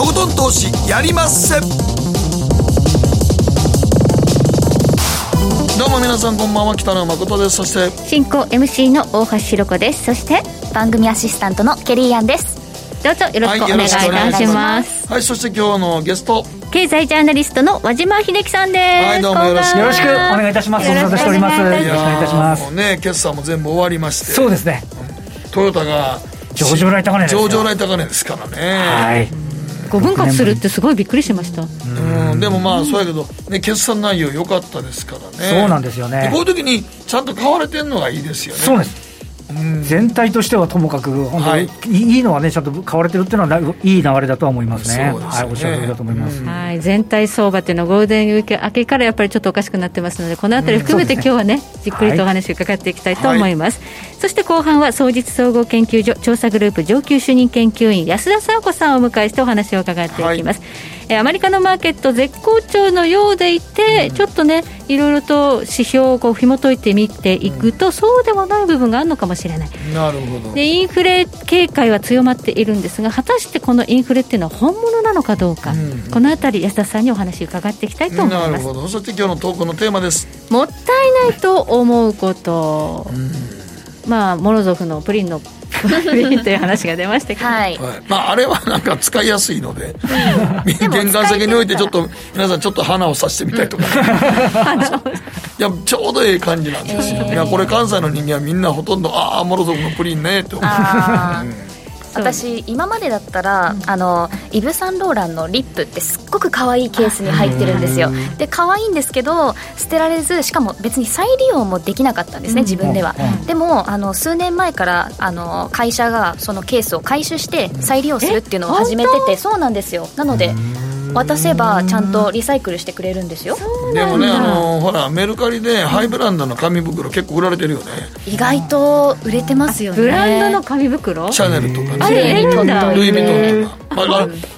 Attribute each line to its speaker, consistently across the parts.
Speaker 1: とことん投資やりまっせ。どうも皆さんこんばんは。北野誠です。そして
Speaker 2: 進行 MC の大橋ひろ子です。そして
Speaker 3: 番組アシスタントのケリーアンです。
Speaker 2: どうぞよろしくお願いいたします。
Speaker 1: はいそして今日のゲスト。
Speaker 2: 経済ジャーナリストの和島秀樹さんです。
Speaker 1: はいどうもよろしく。
Speaker 4: よろしくお願いいたします。ご無沙汰しております。よろしくお願いいたします。
Speaker 1: もうね決算も全部終わりまして。
Speaker 4: そうですね。
Speaker 1: トヨタが
Speaker 4: 上場来高値ですよ。
Speaker 1: 上場来高値ですからね。
Speaker 4: はい
Speaker 2: 5分割するってすごいびっくりしました。
Speaker 1: うん。でもまあそうやけど、ね、決算内容良かったですからね。
Speaker 4: そうなんですよね。
Speaker 1: こういう時にちゃんと買われてるのがいいですよね。
Speaker 4: そうです全体としてはともかく本当に、
Speaker 1: はい。
Speaker 4: い、いのはねちゃんと買われてるっていうのはいい流れだとは思いますね。
Speaker 1: すよね。
Speaker 4: はいおっしゃる通りだと思います、
Speaker 2: はい、全体相場っていうのはゴールデンウィーク明けからやっぱりちょっとおかしくなってますのでこのあたり含めて今日はねじっくりとお話を伺っていきたいと思います、そして後半は総実総合研究所調査グループ上級主任研究員安田沙子さんをお迎えしてお話を伺っていきます、えーアメリカのマーケット絶好調のようでいて、ちょっとねいろいろと指標をこう紐解いてみていくと、そうでもない部分があるのかもしれない。
Speaker 1: なるほど。
Speaker 2: でインフレ警戒は強まっているんですが果たしてこのインフレっていうのは本物なのかどうか、このあたり安田さんにお話を伺っていきたいと思います。
Speaker 1: なるほど。そして今日のトークのテーマです。
Speaker 2: もったいないと思うこと、まあモロゾフのプリンのプリンとい。う話が出ましたけど、
Speaker 3: はい。
Speaker 1: はい。まあ、あれはなんか使いやすいので 玄関先に置いてちょっと皆さんちょっと花をさしてみたいとか、いやちょうどいい感じなんですよ、いやこれ関西の人間はみんなほとんどああモロゾフのプリンねって思う
Speaker 3: あー私今までだったら、あのイヴ・サンローランのリップってすっごく可愛いケースに入ってるんですよ。で可愛いんですけど捨てられずしかも別に再利用もできなかったんですね、自分では、でもあの数年前からあの会社がそのケースを回収して再利用するっていうのを始めててそうなんですよ。なので渡せばちゃんとリサイクルしてくれるんですよ。
Speaker 1: でもねあのほらメルカリでハイブランドの紙袋結構売られてるよね。
Speaker 3: 意外と売れてますよね。
Speaker 2: ブランドの紙袋？
Speaker 1: シャネルとかね。ルイ・ヴィトンとか、まあ、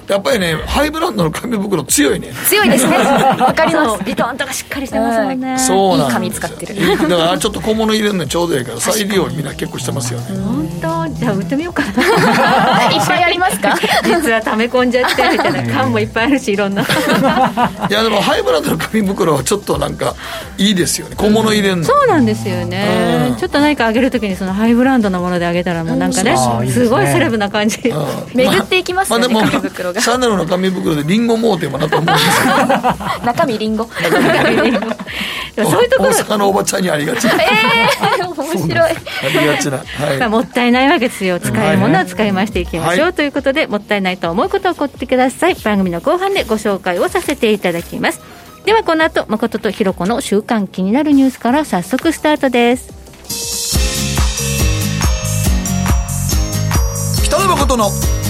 Speaker 1: やっぱりねハイブランドの紙袋強いね。
Speaker 3: 強いですね。わかります。
Speaker 2: ビトンとかしっかりしてますもんね、
Speaker 1: そう。なんですよ。
Speaker 3: いい紙使ってる。
Speaker 1: だからちょっと小物入れるのにちょうどいいから再利用みんな結構してますよね。
Speaker 2: 本当？じゃあ売ってみようかな。い
Speaker 3: っぱいありますか？
Speaker 2: 実は溜め込んじゃってみたいな缶もいっぱいあるしいろんな。い
Speaker 1: やでもハイブランドの紙袋はちょっとなんかいいですよね。小物入れるの、
Speaker 2: そうなんですよね、
Speaker 1: うん。
Speaker 2: ちょっと何かあげるときにそのハイブランドのものであげたらもうなんかね、すごいセレブな感じ、
Speaker 3: 巡っていきますよね、
Speaker 1: まあでも
Speaker 3: 紙袋が。
Speaker 1: シャネルの紙袋でリンゴ盲点もなと思うんです
Speaker 3: 中身リンゴ。
Speaker 2: そういうところ。
Speaker 1: 大阪のおばちゃんにありがち。な、
Speaker 3: ええ面白い。
Speaker 1: ありがちな、はい。
Speaker 2: まあ、もったいないわけですよ。使えるものは使いましていきましょう、
Speaker 1: はい。
Speaker 2: ということでもったいないと思うことを起こってください。番組の後半でご紹介をさせていただきます。ではこの後誠とひろ子の週間気になるニュースから早速スタートです。
Speaker 1: 北野誠の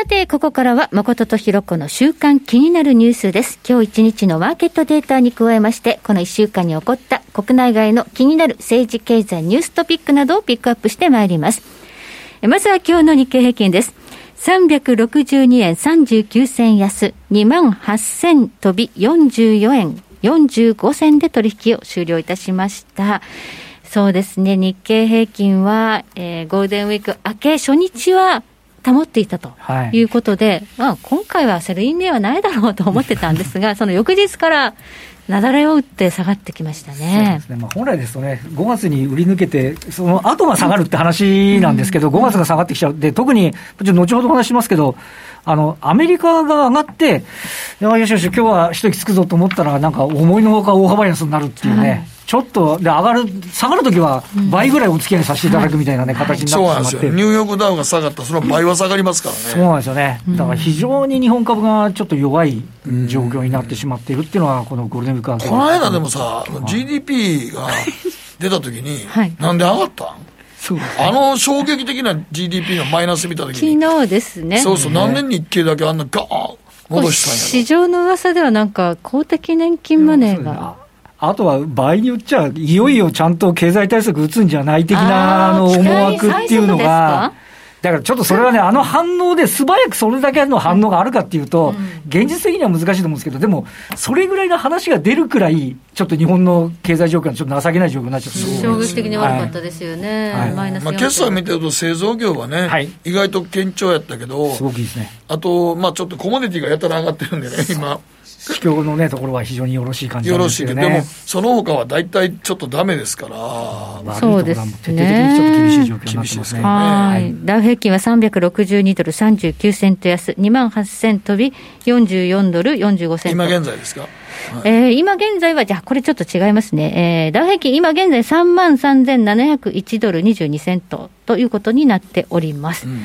Speaker 2: さて、ここからは誠とひろ子の週間気になるニュースです。今日一日のマーケットデータに加えまして、この一週間に起こった国内外の気になる政治経済ニューストピックなどをピックアップしてまいります。えまずは今日の日経平均です。362円39銭安、2万8000飛び44円45銭で取引を終了いたしました。そうですね、日経平均は、えーゴールデンウィーク明け初日は保っていたと
Speaker 4: はい。
Speaker 2: いうことで、まあ、今回はセルインではないだろうと思ってたんですが、その翌日からなだれを打って下がってきました
Speaker 4: そう
Speaker 2: ね
Speaker 4: で。すね。まあ、本来ですとね、5月に売り抜けて、その後が下がるって話なんですけど、5月が下がってきちゃう、で特に、ちょ後ほどお話ししますけど、あのアメリカが上がって、よしよし、今日は一息つくぞと思ったら、なんか思いのほか大幅安になるっていうね、
Speaker 2: はい
Speaker 4: ちょっと、で上がる、下がるときは倍ぐらいお付き合いさせていただくみたいな、ね形に
Speaker 1: そうなんですよ
Speaker 4: なってしまって。
Speaker 1: ニューヨークダウが下がったらその倍は下がりますからね。
Speaker 4: そうなんですよね、だから非常に日本株がちょっと弱い状況になってしまっているっていうのは、このゴールデンウィーク
Speaker 1: この間でもさ GDP が出た時に、
Speaker 2: はい。
Speaker 1: なんで上がったん？
Speaker 4: そう
Speaker 1: あの衝撃的な GDP のマイナス見た時
Speaker 2: 昨
Speaker 1: に
Speaker 2: 日ですね。
Speaker 1: そうそう、何年日経だけあんなガーン戻したんや
Speaker 2: 市場の噂ではなんか公的年金マネーが。
Speaker 4: あとは場合によっちゃ、いよいよちゃんと経済対策打つんじゃない的なあの思惑っていうのが、だからちょっとそれはね、あの反応で素早くそれだけの反応があるかっていうと、現実的には難しいと思うんですけど、でも、それぐらいの話が出るくらい、ちょっと日本の経済状況がちょっと情けない状況になっちゃって。
Speaker 2: 衝撃的に悪かったですよね、はい。マイナス
Speaker 1: まあ、決算見てると、製造業はね、はい、意外と堅調やったけど、
Speaker 4: すごくいいですね。
Speaker 1: あと、まあ、ちょっとコモディティがやたら上がってるんでね、今。
Speaker 4: 市況のね、ところは非常によろしい感じ
Speaker 1: なんですよね。よろしいでも、その他は大体ちょっとだめですから。
Speaker 2: そうですね。
Speaker 4: 徹底的にちょっと厳しい状況になってますね。
Speaker 2: はい。ダウ平均は362ドル39セント安、2万8000飛び44ドル45セント。
Speaker 1: 今現在ですか？
Speaker 2: はい、えー、今現在は、じゃあ、これちょっと違いますね。えー、ダウ平均、今現在3万3701ドル22セントということになっております。うん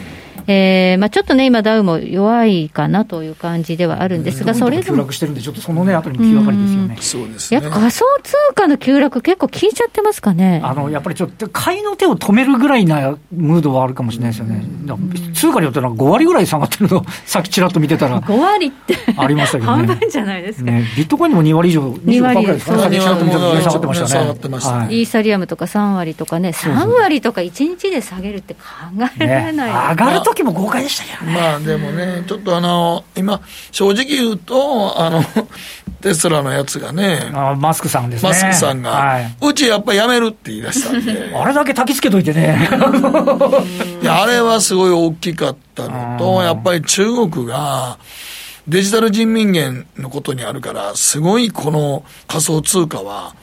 Speaker 2: えーまあ、ちょっとね、今、ダウも弱いかなという感じではあるんですが、
Speaker 4: それでも。急落してるんで、ちょっとそのね、あたりも気がかりですよね。
Speaker 1: そうですね。
Speaker 2: やっぱ仮想通貨の急落、結構効いちゃってますかね。
Speaker 4: あの、やっぱりちょっと、買いの手を止めるぐらいなムードはあるかもしれないですよね。通貨によっては5割ぐらい下がってるの、さっきちらっと見てたら。
Speaker 2: 5割って
Speaker 4: ありましたけどね。
Speaker 2: 半分じゃないですか。ね、
Speaker 4: ビットコインにも2割以上、2割ぐらいですかね。下がってましたね。
Speaker 2: はい、イーサリアムとか3割とかね、3割とか1日で下げるって考えられない、
Speaker 4: ね、上がる時も豪快でしたよ
Speaker 1: まあでもね、ちょっとあの、今、正直言うと、あの、テスラのやつがね、
Speaker 4: あマスクさんですね。
Speaker 1: マスクさんが、はい、うちやっぱりやめるって言い出したんで。
Speaker 4: あれだけ焚きつけといてね。
Speaker 1: いや、あれはすごい大きかったのと、やっぱり中国が、デジタル人民元のことにあるから、すごいこの仮想通貨は、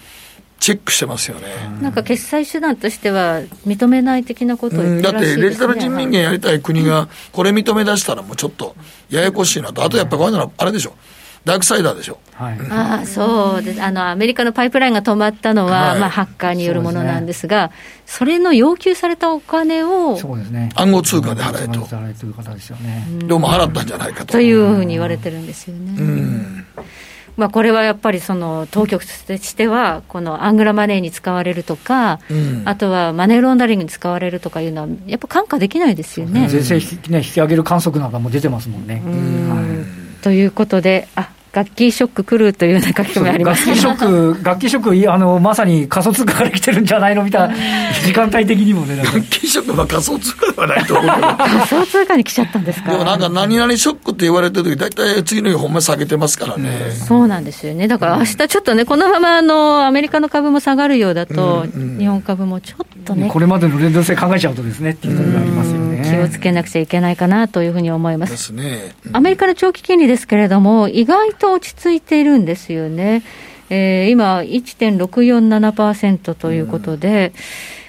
Speaker 1: チェックしてますよね。
Speaker 2: なんか決済手段としては認めない的なことを言
Speaker 1: って、ね、だってデジタル人民元やりたい国がこれ認め出したらもうちょっとややこしいなと。あとやっぱこういうのあれでしょ。ダークサイダーでしょ。
Speaker 2: はい、ああ、そうです。あの、アメリカのパイプラインが止まったのは、はい、まあ、ハッカーによるものなんですが、そ、ね,、れの要求されたお金を、
Speaker 4: そうですね。
Speaker 1: 暗号通貨で払えと。
Speaker 4: 払えという方ですよね。
Speaker 1: どうも払ったんじゃないかと。
Speaker 2: というふうに言われてるんですよね。うんまあ、これはやっぱりその当局としては、このアングラマネーに使われるとか、うん、あとはマネーロンダリングに使われるとかいうのは、やっぱ看過できないですよね。
Speaker 4: 税制、ね、引き上げる観測なんかも出てますもんね。
Speaker 2: はい、ということで、あ楽器ショック来るというような書き込みあります。
Speaker 4: 楽器ショック、楽器ショック、あのまさに仮想通貨から来てるんじゃないの？みたいな、時間帯的にもね、
Speaker 1: 楽器ショックは仮想通貨ではないと思うけど、
Speaker 2: 仮想通貨に来ちゃったんですか？
Speaker 1: でもなんか、何々ショックって言われてるとき、大体次の日、ほんま下げてますからね、
Speaker 2: うん、そうなんですよね、だから明日ちょっとね、このままあのアメリカの株も下がるようだと、うん。うん、日本株もちょっとね、
Speaker 4: これまでの連動性考えちゃうとですねっていうところがありますよね。
Speaker 2: 気をつけなくちゃいけないかなというふうに思います。ですね、アメリカの長期金利ですけれども、意外と落ち着いているんですよね。えー、今、1.647%ということで、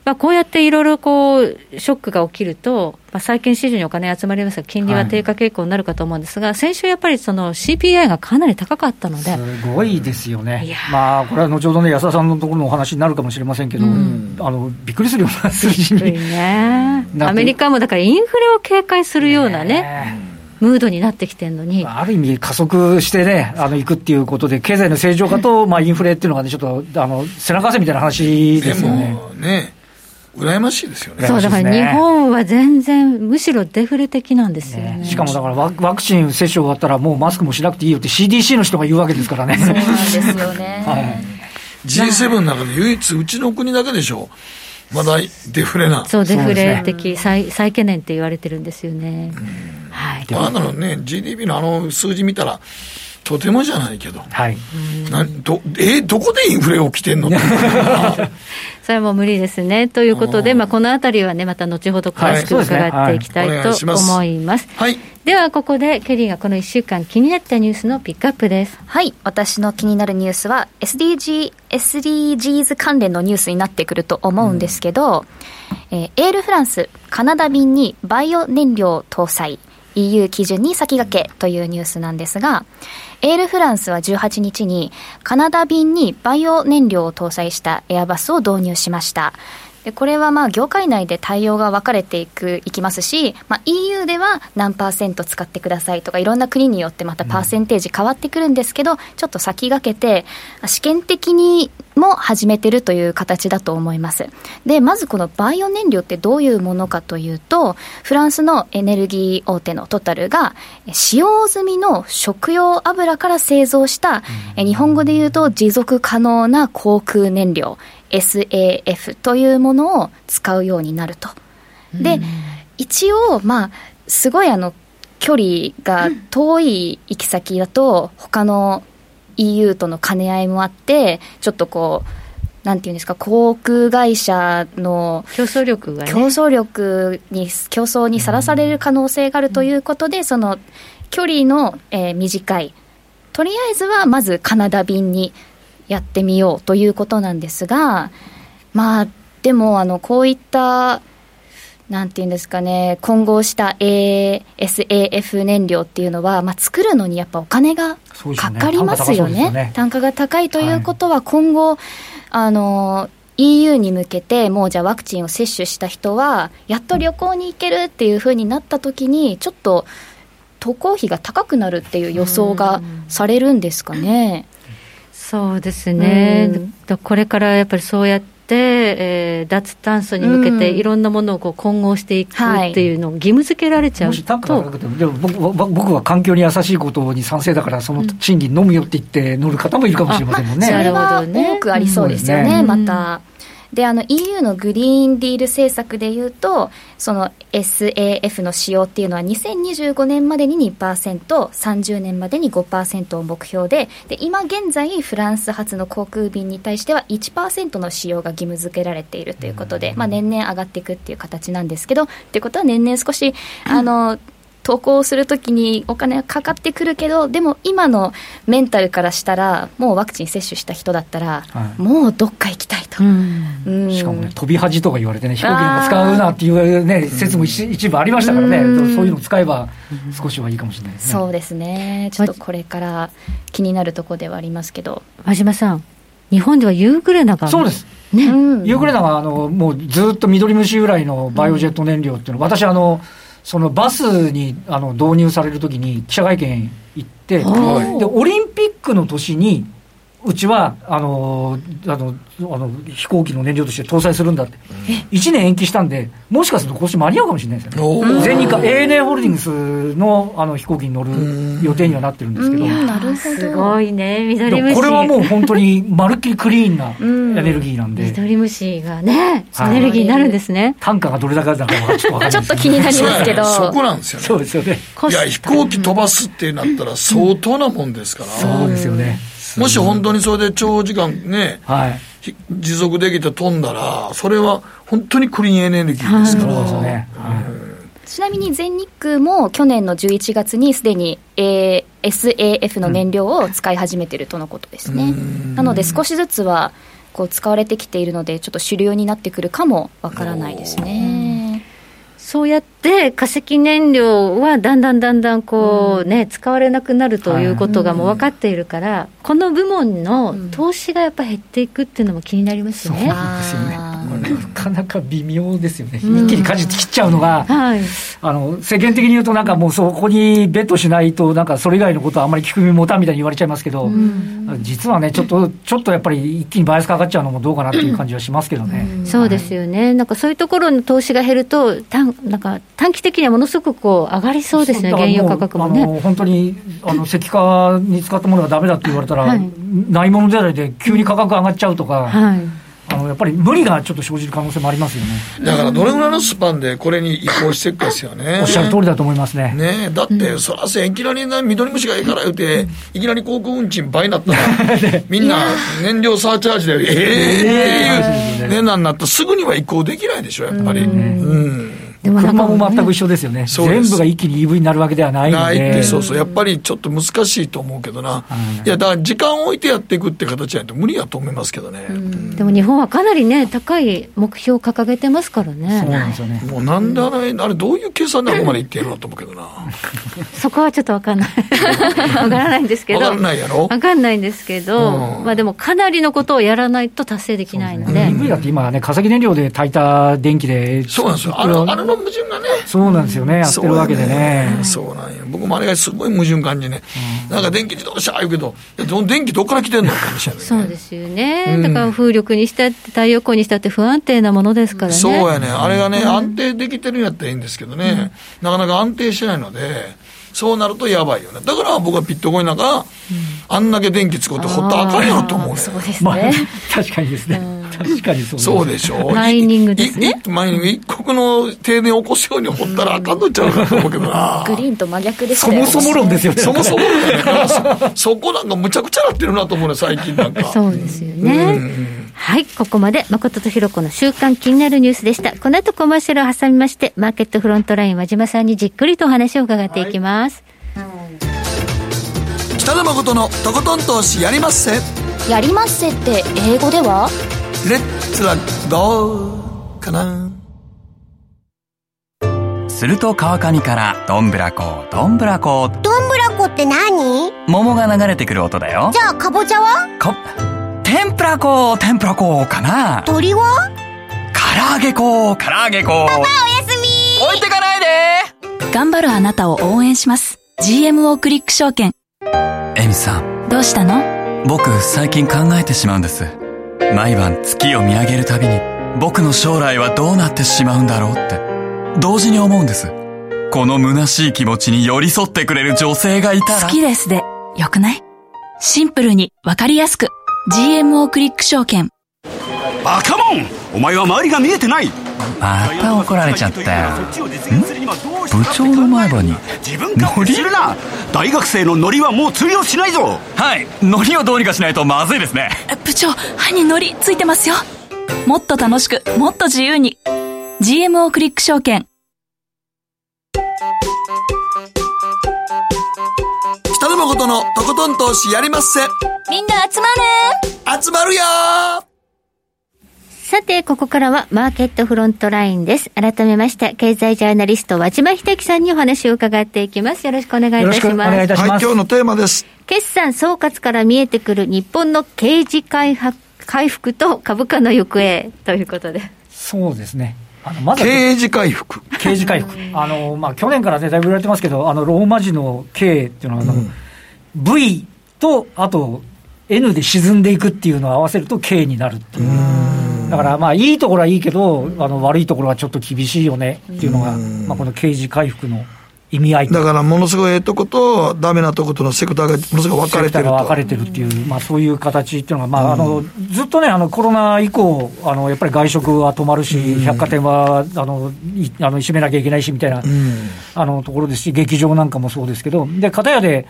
Speaker 2: まあ、こうやっていろいろこうショックが起きると、まあ、債券市場にお金集まりますが、金利は低下傾向になるかと思うんですが、はい、先週やっぱりその CPI がかなり高かったので。
Speaker 4: すごいですよね。まあ、これは後ほどね、安田さんのところのお話になるかもしれませんけど、うん、あのびっくりするような数字に、
Speaker 2: ね、アメリカもだからインフレを警戒するようなね。ねムードになってきてるのに。
Speaker 4: ある意味、加速してね、あの、いくっていうことで、経済の正常化と、まあ、インフレっていうのがね、ちょっと、あの、背中汗みたいな話ですよね。
Speaker 1: ね。羨ましいですよね。
Speaker 2: そう、だから日本は全然、むしろデフレ的なんですよね。ね
Speaker 4: しかもだからワ、ワクチン接種終わったら、もうマスクもしなくていいよって CDC の人が言うわけですからね。
Speaker 2: そうなんですよね。はい、
Speaker 1: G7 の中で唯一、うちの国だけでしょ。まだデフレな。
Speaker 2: そう、デフレ的、ね、再再懸念って言われてるんですよね。
Speaker 1: はい。あのね、GDP のあの数字見たら、とてもじゃないけど、はい、などえどこでインフレ起きてんの
Speaker 2: それも無理ですね。ということで、まあ、このあたりはね、また後ほど詳しく伺っていきたいと思います。はい、では、ここで、ケリーがこの1週間気になったニュースのピックアップです。
Speaker 3: はい。私の気になるニュースは、SDG、SDGs 関連のニュースになってくると思うんですけど、うん、えー、エールフランス、カナダ便にバイオ燃料搭載。EU 基準に先駆けというニュースなんですが、エールフランスは18日にカナダ便にバイオ燃料を搭載したエアバスを導入しました。でこれはまあ業界内で対応が分かれていくいきますし、まあ、EU では何パーセント使ってくださいとかいろんな国によってまたパーセンテージ変わってくるんですけど、ちょっと先駆けて試験的にも始めてるという形だと思います。でまずこのバイオ燃料ってどういうものかというとフランスのエネルギー大手のトタルが使用済みの食用油から製造した、日本語で言うと持続可能な航空燃料 SAF というものを使うようになると。で、一応、まあ、すごいあの、距離が遠い行き先だと、他の EU との兼ね合いもあって、ちょっとこう、なんていうんですか、航空会社の
Speaker 2: 競争力が、
Speaker 3: ね、競争力に、競争にさらされる可能性があるということで、その距離の、えー、短い、とりあえずはまずカナダ便にやってみようということなんですが、まあ、でも、あの、こういった、なんていうんですかね、混合した ASAF 燃料っていうのは、まあ、作るのにやっぱお金がかかりますよね。ね単価が高いということは、今後、はい、あの、EU に向けて、もうじゃあワクチンを接種した人は、やっと旅行に行けるっていうふうになったときに、ちょっと渡航費が高くなるっていう予想がされるんですかね。
Speaker 2: そうですね、うん、これからやっぱりそうやって、えー、脱炭素に向けていろんなものをこう混合していくっていうのを義務付けられちゃうと、
Speaker 4: はい、でも僕僕は環境に優しいことに賛成だから、その賃金飲むよって言って乗る方もいるかもしれませんもんね。
Speaker 3: それは多くありそうですよね、また。で、あの EU のグリーンディール政策でいうと、その SAF の使用っていうのは2025年までに2%、30年までに5%を目標で、で、今現在フランス発の航空便に対しては1%の使用が義務付けられているということで、まあ年々上がっていくっていう形なんですけど、ってことは年々少し、あの、投稿するときにお金がかかってくるけど、でも今のメンタルからしたら、もうワクチン接種した人だったら、はい、もうどっか行きたいと。
Speaker 4: うんしかもね、飛び恥とか言われてね、飛行機にも使うなっていうね、説も一部ありましたからね、そういうのを使えば少しはいいかもしれないです
Speaker 3: ね。そうですね。ちょっとこれから気になるところではありますけど。
Speaker 2: 和島さん、日本ではユーグレナが。
Speaker 4: そうです。ね、ユーグレナがあのもうずっと緑虫由来のバイオジェット燃料っていうの、私あの、そのバスにあの導入されるときに記者会見行って、でオリンピックの年にうちはあのあのあの飛行機の燃料として搭載するんだって、1年延期したんで、もしかすると今年間に合うかもしれないですよね、全日空、ANA ホールディングスのあの飛行機に乗る予定にはなってるんですけど、
Speaker 3: なるほど。
Speaker 2: すごいね、緑
Speaker 4: 虫。これはもう本当に まるっきりクリーンなエネルギーなんで、
Speaker 2: 緑虫がね、エネルギーになるんですね、
Speaker 4: 単価がどれだけだかちょっと
Speaker 3: ちょっと気になりますけど、
Speaker 1: そこなんですよね、
Speaker 4: そうですよね。
Speaker 1: いや、飛行機飛ばすってなったら、相当なもんですから。
Speaker 4: そうですよね
Speaker 1: もし本当にそれで長時間ね、はい、持続できて飛んだら、それは本当にクリーンエネルギーですから。はいね
Speaker 3: ちなみに全日空も去年の11月にすでに、えー、SAF の燃料を使い始めているとのことですね。なので少しずつはこう使われてきているので、ちょっと主流になってくるかもわからないですね。
Speaker 2: そうやって化石燃料はだんだんだんだんこうね、使われなくなるということがもう分かっているから、この部門の投資がやっぱ減っていくっていうのも気になりますよね。そう
Speaker 4: ですよね。なかなか微妙ですよね、一気に舵切っちゃうのが、はい、あの世間的に言うと、なんかもうそこにベットしないと、なんかそれ以外のことはあんまり聞く耳持たんみたいに言われちゃいますけど、実はね、ちょっと、ちょっとやっぱり一気にバイアスかかっちゃうのもどうかなっていう感じはしますけどね。
Speaker 2: そうですよね、なんかそういうところの投資が減ると、短なんか短期的にはものすごくこう上がりそうですね、原油価格もね。
Speaker 4: 本当にあの 石化に使ったものがだめだって言われたら、はい、ないものでないで急に価格上がっちゃうとか。はいあのやっぱり無理がちょっと生じる可能性もありますよね
Speaker 1: だからどれぐらいのスパンでこれに移行していくかですよね。
Speaker 4: おっしゃる通りだと思いますね。
Speaker 1: ねだって、そらせ、いきなり緑虫がいいから言うて、いきなり航空運賃倍になったら、みんな燃料サーチャージで、ええー、っていう値段になったら、すぐには移行できないでしょ、やっぱり。うん
Speaker 4: でも車も全く一緒ですよね、全部が一気に EV になるわけではないので。ないって、
Speaker 1: そうそう、やっぱりちょっと難しいと思うけどな、いや、だから時間を置いてやっていくって形じゃないと無理やと思いますけどね。
Speaker 2: でも日本はかなりね、高い目標を掲げてますからね。
Speaker 4: そうなんですよね。
Speaker 1: もうなんであれ、あれどういう計算でここまでいってるのと思うけどな。
Speaker 2: そこはちょっとわかんない。わからないんですけど。わ
Speaker 1: かんないやろ？
Speaker 2: わかんないんですけど、まあでもかなりのことをやらないと達成できないので。
Speaker 4: EV だって今ね、化石燃料で炊いた電気で。
Speaker 1: そうなんですよ。あの、あの矛盾がね。
Speaker 4: そうなんですよね、やってるわけでね。
Speaker 1: そうなんや。僕もあれがすごい矛盾感じね。なんか電気自動車言うけど、電気どっから来てんの？かもしれない。
Speaker 2: そうですよね。だから風力にしたって、太陽光にしたって不安定なものですからね。
Speaker 1: そうやね。あれがね、安定できてるんやったらいいんですけどね。なかなか安定しないので、そうなるとやばいよね。だから僕はピットコインなんか、あんだけ電気使うとほったらあかんよと思うね。
Speaker 2: そうですね。
Speaker 4: 確かにですね。確かにそう
Speaker 1: そうでしょ
Speaker 2: マイニングですね。
Speaker 1: マイニング、一国の停電を起こすように掘ったらあかんのちゃうかと思うけどな。
Speaker 3: グリーンと真逆です
Speaker 4: ね。そもそも論ですよね。
Speaker 1: そもそも論だね。そこなんかむちゃくちゃなってるなと思うね、最近なんか。
Speaker 2: そうですよね。はい、ここまで誠とひろ子の週刊気になるニュースでした。この後コマーシャルを挟みまして、マーケットフロントライン和島さんにじっくりとお話を伺っていきます。はい、
Speaker 1: 北野誠のとことん投資やりまっせ。
Speaker 3: やりまっせって英語では？
Speaker 1: レッツはゴーかな。
Speaker 5: すると川上からどんぶらこどんぶらこ
Speaker 6: どんぶらこって何？
Speaker 5: 桃が流れてくる音だよ。
Speaker 6: じゃあかぼちゃは？
Speaker 5: か天ぷらこ天ぷらこかな。
Speaker 6: 鳥は？
Speaker 5: 唐揚げこ唐揚げこ
Speaker 6: パパおやすみ。
Speaker 5: 置いてかないで。
Speaker 7: 頑張るあなたを応援します。GMO クリック証券
Speaker 5: エミさん。
Speaker 7: どうしたの？
Speaker 5: 僕最近考えてしまうんです。毎晩月を見上げるたびに僕の将来はどうなってしまうんだろうって。同時に思うんです。この虚しい気持ちに寄り添ってくれる女性がいたら。
Speaker 7: 好きですでよくない？シンプルにわかりやすく。GMO クリック証券。
Speaker 8: バカモン！お前は周りが見えてない
Speaker 5: また怒られちゃったよ部長の前歯に。
Speaker 8: 自分からするな大学生のノリはもう通用しないぞ。
Speaker 5: はい。ノリをどうにかしないとまずいですね。
Speaker 7: 部長歯にノリついてますよ。もっと楽しくもっと自由に。GMO クリック証券。
Speaker 1: 北野誠のとことん投資やりまっせ。
Speaker 3: みんな集ま
Speaker 1: る。集まるよ
Speaker 2: さて、ここからはマーケットフロントラインです。改めまして、経済ジャーナリスト、和島秀樹さんにお話を伺っていきます。よろしくお願いいたします。お
Speaker 4: 願いいたします。はい、
Speaker 1: 今日のテーマです。
Speaker 2: 決算総括から見えてくる日本の刑事回回復と株価の行方ということで。
Speaker 4: そうですね。
Speaker 1: あのまず刑事回復。
Speaker 4: 刑事回復。あの、まあ、去年からね、だいぶ言われてますけど、あの、ローマ字の K っていうのは、あの、うん、V と、あと、N で沈んでいくっていうのを合わせると K になるっていう。だからまあいいところはいいけど、あの悪いところはちょっと厳しいよねっていうのが、まあ、この刑事回復の意味合い
Speaker 1: だからものすごいええとこと、だめなとことのセクターがものすごい分かれてると。
Speaker 4: 分かれてるっていう、まあ、そういう形っていうのが、まあ、あのずっとね、あのコロナ以降あの、やっぱり外食は止まるし、百貨店はあのいあの閉めなきゃいけないしみたいな、あのところですし、劇場なんかもそうですけど、で片やで、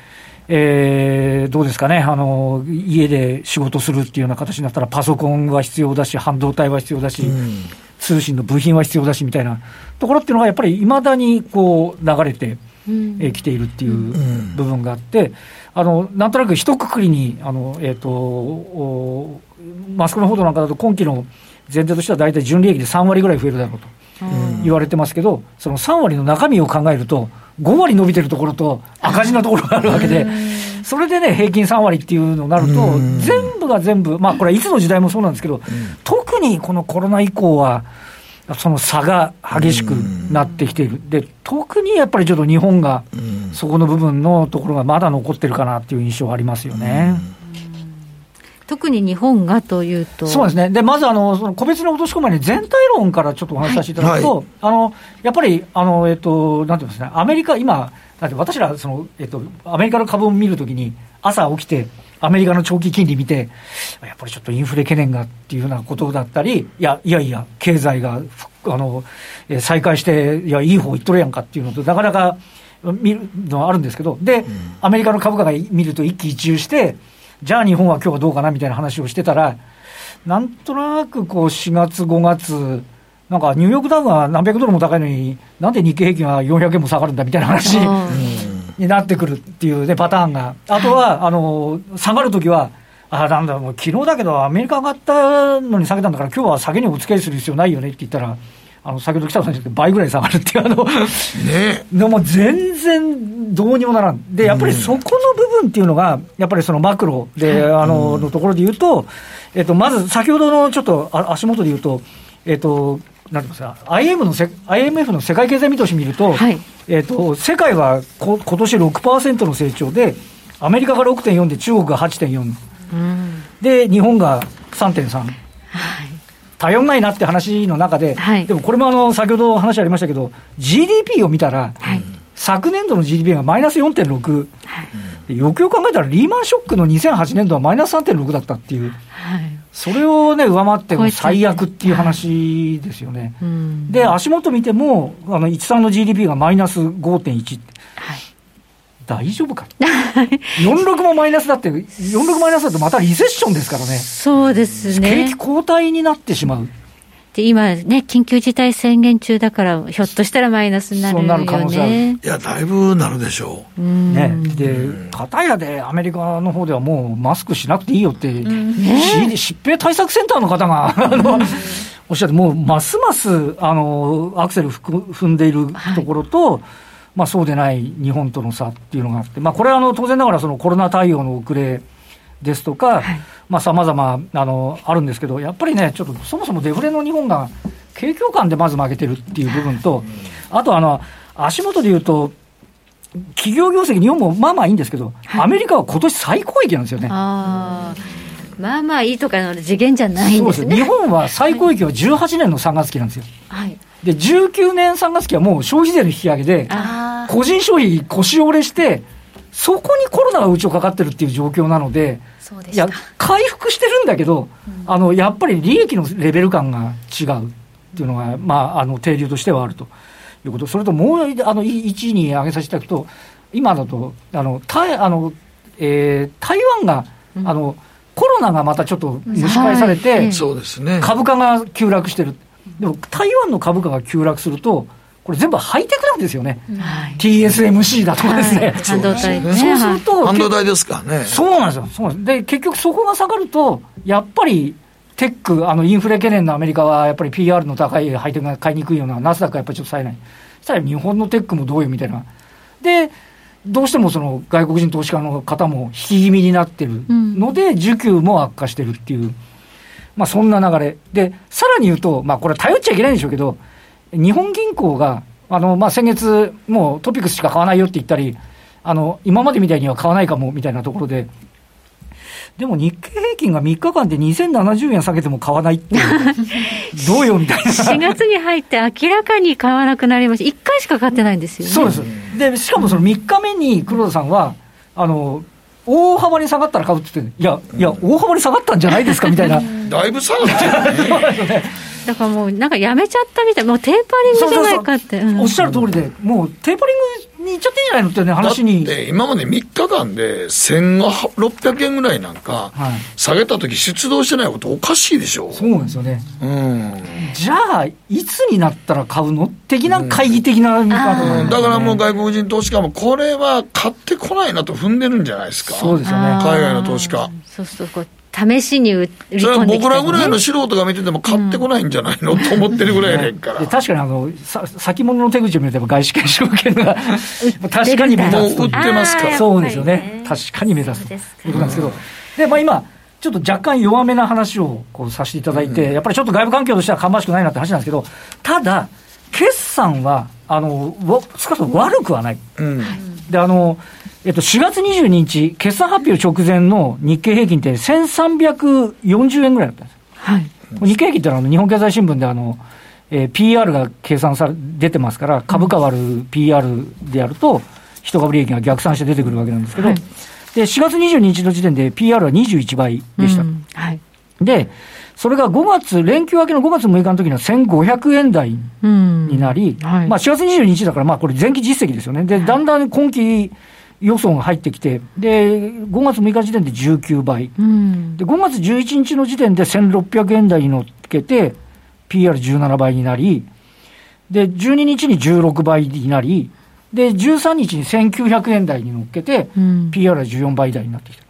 Speaker 4: えー、どうですかね。あの、家で仕事するっていうような形になったら、パソコンは必要だし、半導体は必要だし、うん、通信の部品は必要だしみたいなところっていうのが、やっぱりいまだにこう流れてえているっていう部分があって、あのなんとなく一括りに、あのえーと、マスクの報道なんかだと、今期の前提としては大体純利益で3割ぐらい増えるだろうと言われてますけど、その3割の中身を考えると、5割伸びてるところと赤字のところがあるわけで、それでね、平均3割っていうのになると、全部が全部、まあこれはいつの時代もそうなんですけど、特にこのコロナ以降は、その差が激しくなってきている、で特にやっぱりちょっと日本が、そこの部分のところがまだ残ってるかなっていう印象はありますよね。
Speaker 2: 特に日本がというと。
Speaker 4: そうですね。で、まず、あの、その個別に落とし込まに全体論からちょっとお話しさせていただくと、はい、あの、やっぱり、あの、えっと、なんていうんですかね、アメリカ、今、だって私ら、その、えっと、アメリカの株を見るときに、朝起きて、アメリカの長期金利見て、やっぱりちょっとインフレ懸念がっていうようなことだったり、いや、いやいや、経済が、あの、再開して、いや、いい方行っとるやんかっていうのと、なかなか見るのはあるんですけど、で、うん、アメリカの株価が見ると一喜一憂して、じゃあ日本は今日はどうかなみたいな話をしてたら、なんとなくこう4月、5月なんかニューヨークダウが何百ドルも高いのに、なんで日経平均は400円も下がるんだみたいな話になってくるっていうね、パターンが。あとは、あの、下がるときは、あなんだ、もう昨日だけど、アメリカ上がったのに下げたんだから、今日は下げにお付き合いする必要ないよねって言ったら、あの先ほど北野さん言った倍ぐらい下がるっていう、あの、
Speaker 1: ね
Speaker 4: でも全然どうにもならん。で、やっぱりそこの部分っていうのが、やっぱりそのマクロで、あの、のところで言うと、えっと、まず先ほどのちょっとあ足元で言うと、えっと、なんていうんですか、IM のせ IMF の世界経済見通し見ると、
Speaker 2: はい
Speaker 4: えっと、世界はこ今年6%の成長で、アメリカが6.4で中国が8.4。で、日本が3.3。頼んないなって話の中で、
Speaker 2: はい。
Speaker 4: でもこれもあの先ほど話ありましたけど、GDP を見たら、
Speaker 2: はい。
Speaker 4: 昨年度の GDP がマイナス4.6、でよくよく考えたら、リーマンショックの2008年度はマイナス3.6だったっていう、
Speaker 2: はい。
Speaker 4: それをね、上回って最悪っていう話ですよね。
Speaker 2: うん。
Speaker 4: で、足元見ても、あの13の GDP がマイナス5.1って、
Speaker 2: はい
Speaker 4: 大丈夫か、46もマイナスだって、46マイナスだとまたリセッションですからね、
Speaker 2: そうです
Speaker 4: 景
Speaker 2: ね
Speaker 4: 気。後退になってしまう。
Speaker 2: で今ね、緊急事態宣言中だから、ひょっとしたらマイナスになる
Speaker 4: そうなる可
Speaker 2: よ
Speaker 4: 能性ある。
Speaker 2: ね。
Speaker 1: いや、だいぶなるでしょう。
Speaker 4: ね、で、片やでアメリカの方ではもうマスクしなくていいよって、し疾病対策センターの方が、あのおっしゃって、もうますますあのアクセルふく踏んでいるところと、まあ、そうでない日本との差っていうのがあって、まあ、これはあの当然ながらそのコロナ対応の遅れですとか、さまざ、まあのあるんですけど、やっぱりね、ちょっとそもそもデフレの日本が景況感でまず負けてるっていう部分と、あとあの足元で言うと、企業業績、日本もまあまあいいんですけど、アメリカは今年最高益なんですよね。
Speaker 2: ああ。まあまあいいとかの次元じゃないん
Speaker 4: そう
Speaker 2: ですね。
Speaker 4: 日本は最高益は18年の3月期なんですよ。
Speaker 2: はい。
Speaker 4: で、19年3月期はもう消費税の引き上げで、
Speaker 3: あ
Speaker 4: 個人消費腰折れして、そこにコロナがうちをかかってるっていう状況なので、
Speaker 3: でした、
Speaker 4: 回復してるんだけど、あの、やっぱり利益のレベル感が違うっていうのが、まあ、あの、定流としてはあると。いうこと。それともう、あの、い1位に挙げさせていただくと、今だと、あの、台あの、えー台湾が、あの、コロナがまたちょっと蒸し返されて、
Speaker 2: はい。
Speaker 1: そうですね。
Speaker 4: 株価が急落してる。でも、台湾の株価が急落すると、これ全部ハイテクなんですよね。
Speaker 2: はい。
Speaker 4: TSMC だとかですね。
Speaker 2: はい半導体ね。
Speaker 4: そうすると、
Speaker 1: 半導体ですからね。
Speaker 4: そうなんですよ。そうなんです。で、結局そこが下がると、やっぱり、テック、あの、インフレ懸念のアメリカは、やっぱり PR の高いハイテクが買いにくいような、ナスダックはやっぱりちょっと冴えない。そしたら日本のテックもどうよみたいな。で、どうしてもその外国人投資家の方も引き気味になってるので、需給も悪化してるっていう、まあそんな流れ。で、さらに言うと、まあこれ頼っちゃいけないんでしょうけど、日本銀行が、あの、まあ先月、もうトピックスしか買わないよって言ったり、あの、今までみたいには買わないかもみたいなところで、でも日経平均が3日間で2070円下げても買わないっていう、どうよみたいな。
Speaker 2: 4月に入って明らかに買わなくなりました。1回しか買ってないんですよね。
Speaker 4: そうです。で、しかもその3日目に黒田さんは、あの、大幅に下がったら買うって言って、いや、いや、大幅に下がったんじゃないですかみたいな。
Speaker 1: だいぶ下がってるね。
Speaker 2: だからもうなんかやめちゃったみたい。もうテーパリングじゃないかって。うん
Speaker 4: おっしゃる通りで、もうテーパリングに行っちゃってんじゃないのっていうね、話に。
Speaker 1: だって今まで3日間で1600円ぐらいなんか
Speaker 4: はい
Speaker 1: 下げた時出動してないことおかしいでしょ
Speaker 4: そうなんですよね。
Speaker 1: うん
Speaker 4: じゃあ、いつになったら買うの的な懐疑的な見方なんですね
Speaker 1: だからもう外国人投資家もこれは買ってこないなと踏んでるんじゃないですか
Speaker 4: そうですよね。
Speaker 1: 海外の投資家
Speaker 2: そうするとこう、試しに売り
Speaker 1: それは
Speaker 2: 込んできたりね。
Speaker 1: 僕らぐらいの素人が見てても買ってこないんじゃないの、と思ってるぐらいやねんから。
Speaker 4: で確かにあのさ先物の手口を見れば外資系証券が 確かに目立つと
Speaker 1: もう。売ってますか？ら
Speaker 4: そうですよね。確かに目立つということなんですけど、でまあ、今、ちょっと若干弱めな話をこうさせていただいて、やっぱりちょっと外部環境としては芳しくないなって話なんですけど、ただ、決算はあのわ少なくとも悪くはない。
Speaker 1: うん
Speaker 4: であのえっと、4月22日、決算発表直前の日経平均って1340円ぐらいだったんです。
Speaker 2: はい。
Speaker 4: 日経平均ってのはあの日本経済新聞であの、えー PR が計算され、出てますから、株価割る PR でやると、一株利益が逆算して出てくるわけなんですけど、
Speaker 2: はい
Speaker 4: で、4月22日の時点で PR は21倍でした。
Speaker 2: うんはい。
Speaker 4: で、それが5月、連休明けの5月6日の時には1500円台
Speaker 2: うん
Speaker 4: になり、
Speaker 2: はい
Speaker 4: まあ4月22日だから、まあこれ前期実績ですよね。で、だんだん今期予想が入ってきて、で、5月6日時点で19倍。
Speaker 2: うん。
Speaker 4: で、5月11日の時点で1600円台に乗っけて、PR17 倍になり、で、12日に16倍になり、で、13日に1900円台に乗っけて、
Speaker 2: うん
Speaker 4: PR は14倍台になってきた。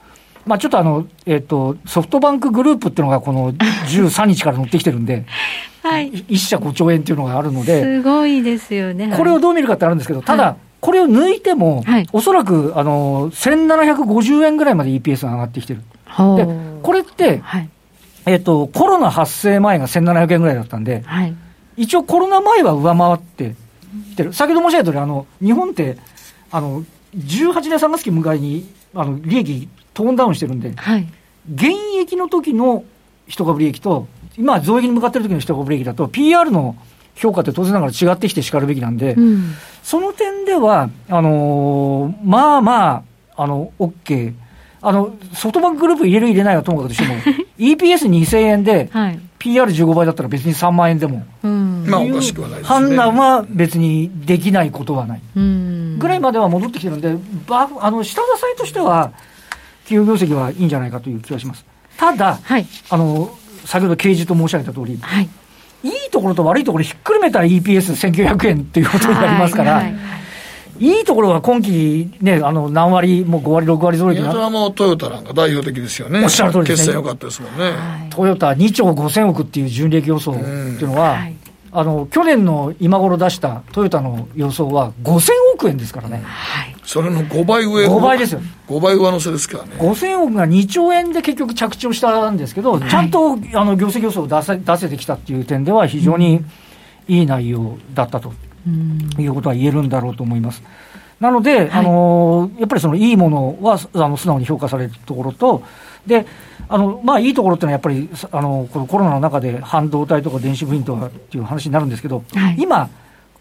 Speaker 4: まあちょっとあの、えっ、と、ソフトバンクグループっていうのがこの 13日から乗ってきてるんで、
Speaker 2: はい。
Speaker 4: 一社5兆円っていうのがあるので、
Speaker 2: すごいですよね。
Speaker 4: これをどう見るかってあるんですけど、ただ、
Speaker 2: はい
Speaker 4: これを抜いても、
Speaker 2: はい
Speaker 4: おそらく、あの、1750円ぐらいまで EPS が上がってきてる。で、これって、
Speaker 2: はい。
Speaker 4: えっ、と、コロナ発生前が1700円ぐらいだったんで、
Speaker 2: はい。
Speaker 4: 一応コロナ前は上回ってきてる。先ほど申し上げた通り、あの、日本って、あの、18年3月期迎えに、あの、利益トーンダウンしてるんで、
Speaker 2: はい。
Speaker 4: 現役の時の一株利益と、今増益に向かってる時の一株利益だと、PR の評価って当然ながら違ってきてしかるべきなんで、
Speaker 2: うん。
Speaker 4: その点では、あのーまあまあ、あの、OK。あの、ソフトバンクグループ入れる入れないはともかくとしても、EPS2000 円で、
Speaker 2: はい。
Speaker 4: PR15 倍だったら別に3万円でも、
Speaker 2: うん。
Speaker 1: まあおかしくはないですね
Speaker 4: 判断は別にできないことはない。
Speaker 2: うん。
Speaker 4: ぐらいまでは戻ってきてるんで、ばあの、下支えとしては、企業業績はいいんじゃないかという気がします。ただ、
Speaker 2: はい。
Speaker 4: あの、先ほど掲示と申し上げた通り、
Speaker 2: はい。
Speaker 4: いいところと悪いところひっくるめたら EPS1900 円っていうことになりますから、
Speaker 2: はい
Speaker 4: いいところは今期ね、あの、何割、もう5割、6割揃えてな、
Speaker 1: いやそれはもうトヨタなんか代表的ですよね。
Speaker 4: おっしゃる通りですね
Speaker 1: 決算良かったですもんね。
Speaker 4: トヨタ2兆5000億っていう純利益予想っていうのは、
Speaker 2: はい
Speaker 4: あの、去年の今頃出したトヨタの予想は5000億円ですからね。
Speaker 2: はい。
Speaker 1: それの5倍上。
Speaker 4: 5倍ですよ。
Speaker 1: 5倍上乗せですからね。
Speaker 4: 5000億が2兆円で結局着地をしたんですけど、ちゃんとあの業績予想を出せ出せてきたっていう点では非常にいい内容だったということは言えるんだろうと思います。なので、あのやっぱりそのいいものはあの素直に評価されるところと、で、あのまあいいところっていうのはやっぱりあのこのコロナの中で半導体とか電子部品とかっていう話になるんですけど、
Speaker 2: はい
Speaker 4: 今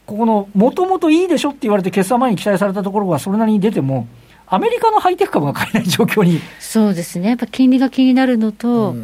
Speaker 4: ここのもともといいでしょって言われて決算前に期待されたところがそれなりに出ても、アメリカのハイテク株が買えない状況に
Speaker 2: そうですね。やっぱ金利が気になるのと、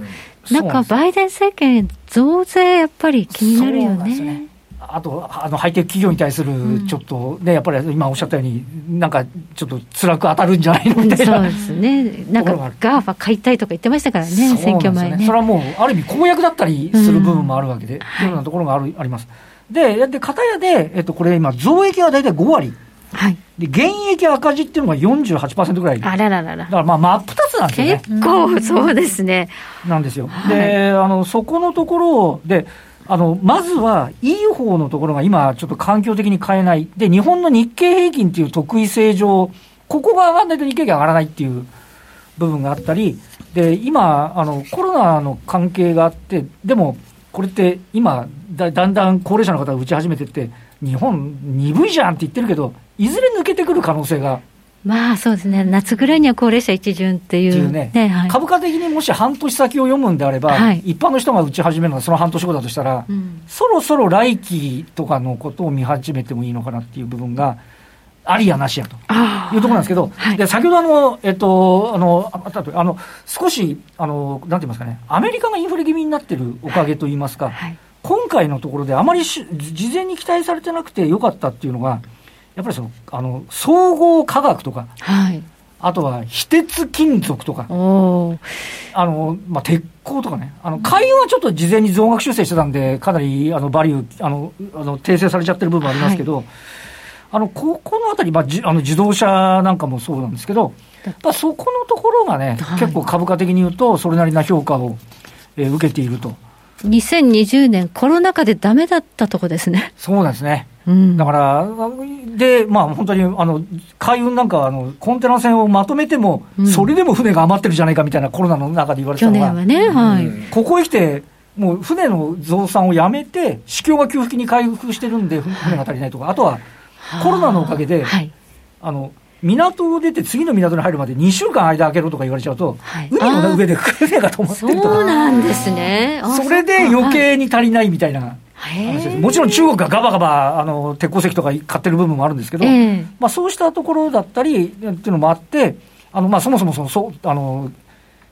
Speaker 2: なんかバイデン政権、増税やっぱり気になるよ
Speaker 4: そうなんです
Speaker 2: ね。
Speaker 4: あと、あの、ハイテク企業に対する、ちょっとね、やっぱり今おっしゃったように、なんか、ちょっと辛く当たるんじゃないの？みたいな。
Speaker 2: そうですね。なんか GAFA 買いたいとか言ってましたからね、選挙前ね。
Speaker 4: それはもう、ある意味公約だったりする部分もあるわけで、っていうようなところがある、あります。で、で、片やで、えっと、これ今、増益が大体5割。
Speaker 2: はい。
Speaker 4: で、減益赤字っていうのが48%ぐらい。だ
Speaker 2: あらららら
Speaker 4: か。らまあ、真っ二つなんですよね。
Speaker 2: 結構そうですね。
Speaker 4: なんですよ。
Speaker 2: はい
Speaker 4: で、あの、そこのところをで、あの、まずは、いい方のところが今、ちょっと環境的に買えない。で、日本の日経平均っていう特異性上、ここが上がらないと日経平均上がらないっていう部分があったり、で、今、あの、コロナの関係があって、でも、これって今だ、だんだん高齢者の方が打ち始めてって、日本鈍いじゃんって言ってるけど、いずれ抜けてくる可能性が
Speaker 2: まあそうですね。夏ぐらいには高齢者一巡っていう。
Speaker 4: っていうね、
Speaker 2: はい。
Speaker 4: 株価的にもし半年先を読むんであれば、
Speaker 2: はい
Speaker 4: 一般の人が打ち始めるのはその半年後だとしたら、
Speaker 2: うん
Speaker 4: そろそろ来期とかのことを見始めてもいいのかなっていう部分が、ありやなしやと
Speaker 2: あ
Speaker 4: いうところなんですけど、
Speaker 2: はい
Speaker 4: で先ほどあの、えっと、あの、あの少し、あの、なんて言いますかね、アメリカがインフレ気味になってるおかげといいますか。今回のところであまりし事前に期待されてなくてよかったっていうのが、やっぱりその、あの、総合科学とか、
Speaker 2: はい。
Speaker 4: あとは非鉄金属とか、あの、まあ、鉄鋼とかね、あの、海運はちょっと事前に増額修正してたんで、かなり、あの、バリュー、あの、あの、訂正されちゃってる部分ありますけど、あの、ここのあたり、まあ、じあの、自動車なんかもそうなんですけど、やっぱそこのところがね、
Speaker 2: はい。
Speaker 4: 結構株価的に言うと、それなりな評価を、えー受けていると。
Speaker 2: 2020年コロナ禍でダメだったとこですね。
Speaker 4: そうなんですね。
Speaker 2: うん。
Speaker 4: だから、で、まあ本当に、あの、海運なんかは、あの、コンテナ船をまとめても、
Speaker 2: うん
Speaker 4: それでも船が余ってるじゃないかみたいなコロナの中で言われて
Speaker 2: 去
Speaker 4: たのが、
Speaker 2: 年はね、はい。
Speaker 4: ここへ来て、もう船の増産をやめて、市況が給付金に回復してるんで、ふ船が足りないとか、あとはコロナのおかげで、
Speaker 2: はい。
Speaker 4: あの、港を出て次の港に入るまで2週間間空けろとか言われちゃうと、
Speaker 2: はい
Speaker 4: 海の上で船が止まって
Speaker 2: そう
Speaker 4: るとか、
Speaker 2: なんですね。あ
Speaker 4: それで余計に足りないみたいな
Speaker 2: へ
Speaker 4: 話です。
Speaker 2: ー
Speaker 4: もちろん中国がガバガバ、あの、鉄鉱石とか買ってる部分もあるんですけど、
Speaker 2: ええ
Speaker 4: まあそうしたところだったりっていうのもあって、あの、まあそもそもその、そう、あの、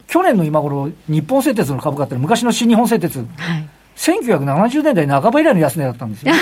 Speaker 4: 去年の今頃、日本製鉄の株価って昔の新日本製鉄、
Speaker 2: はい。
Speaker 4: 1970年代半ば以来の安値だったんですよ。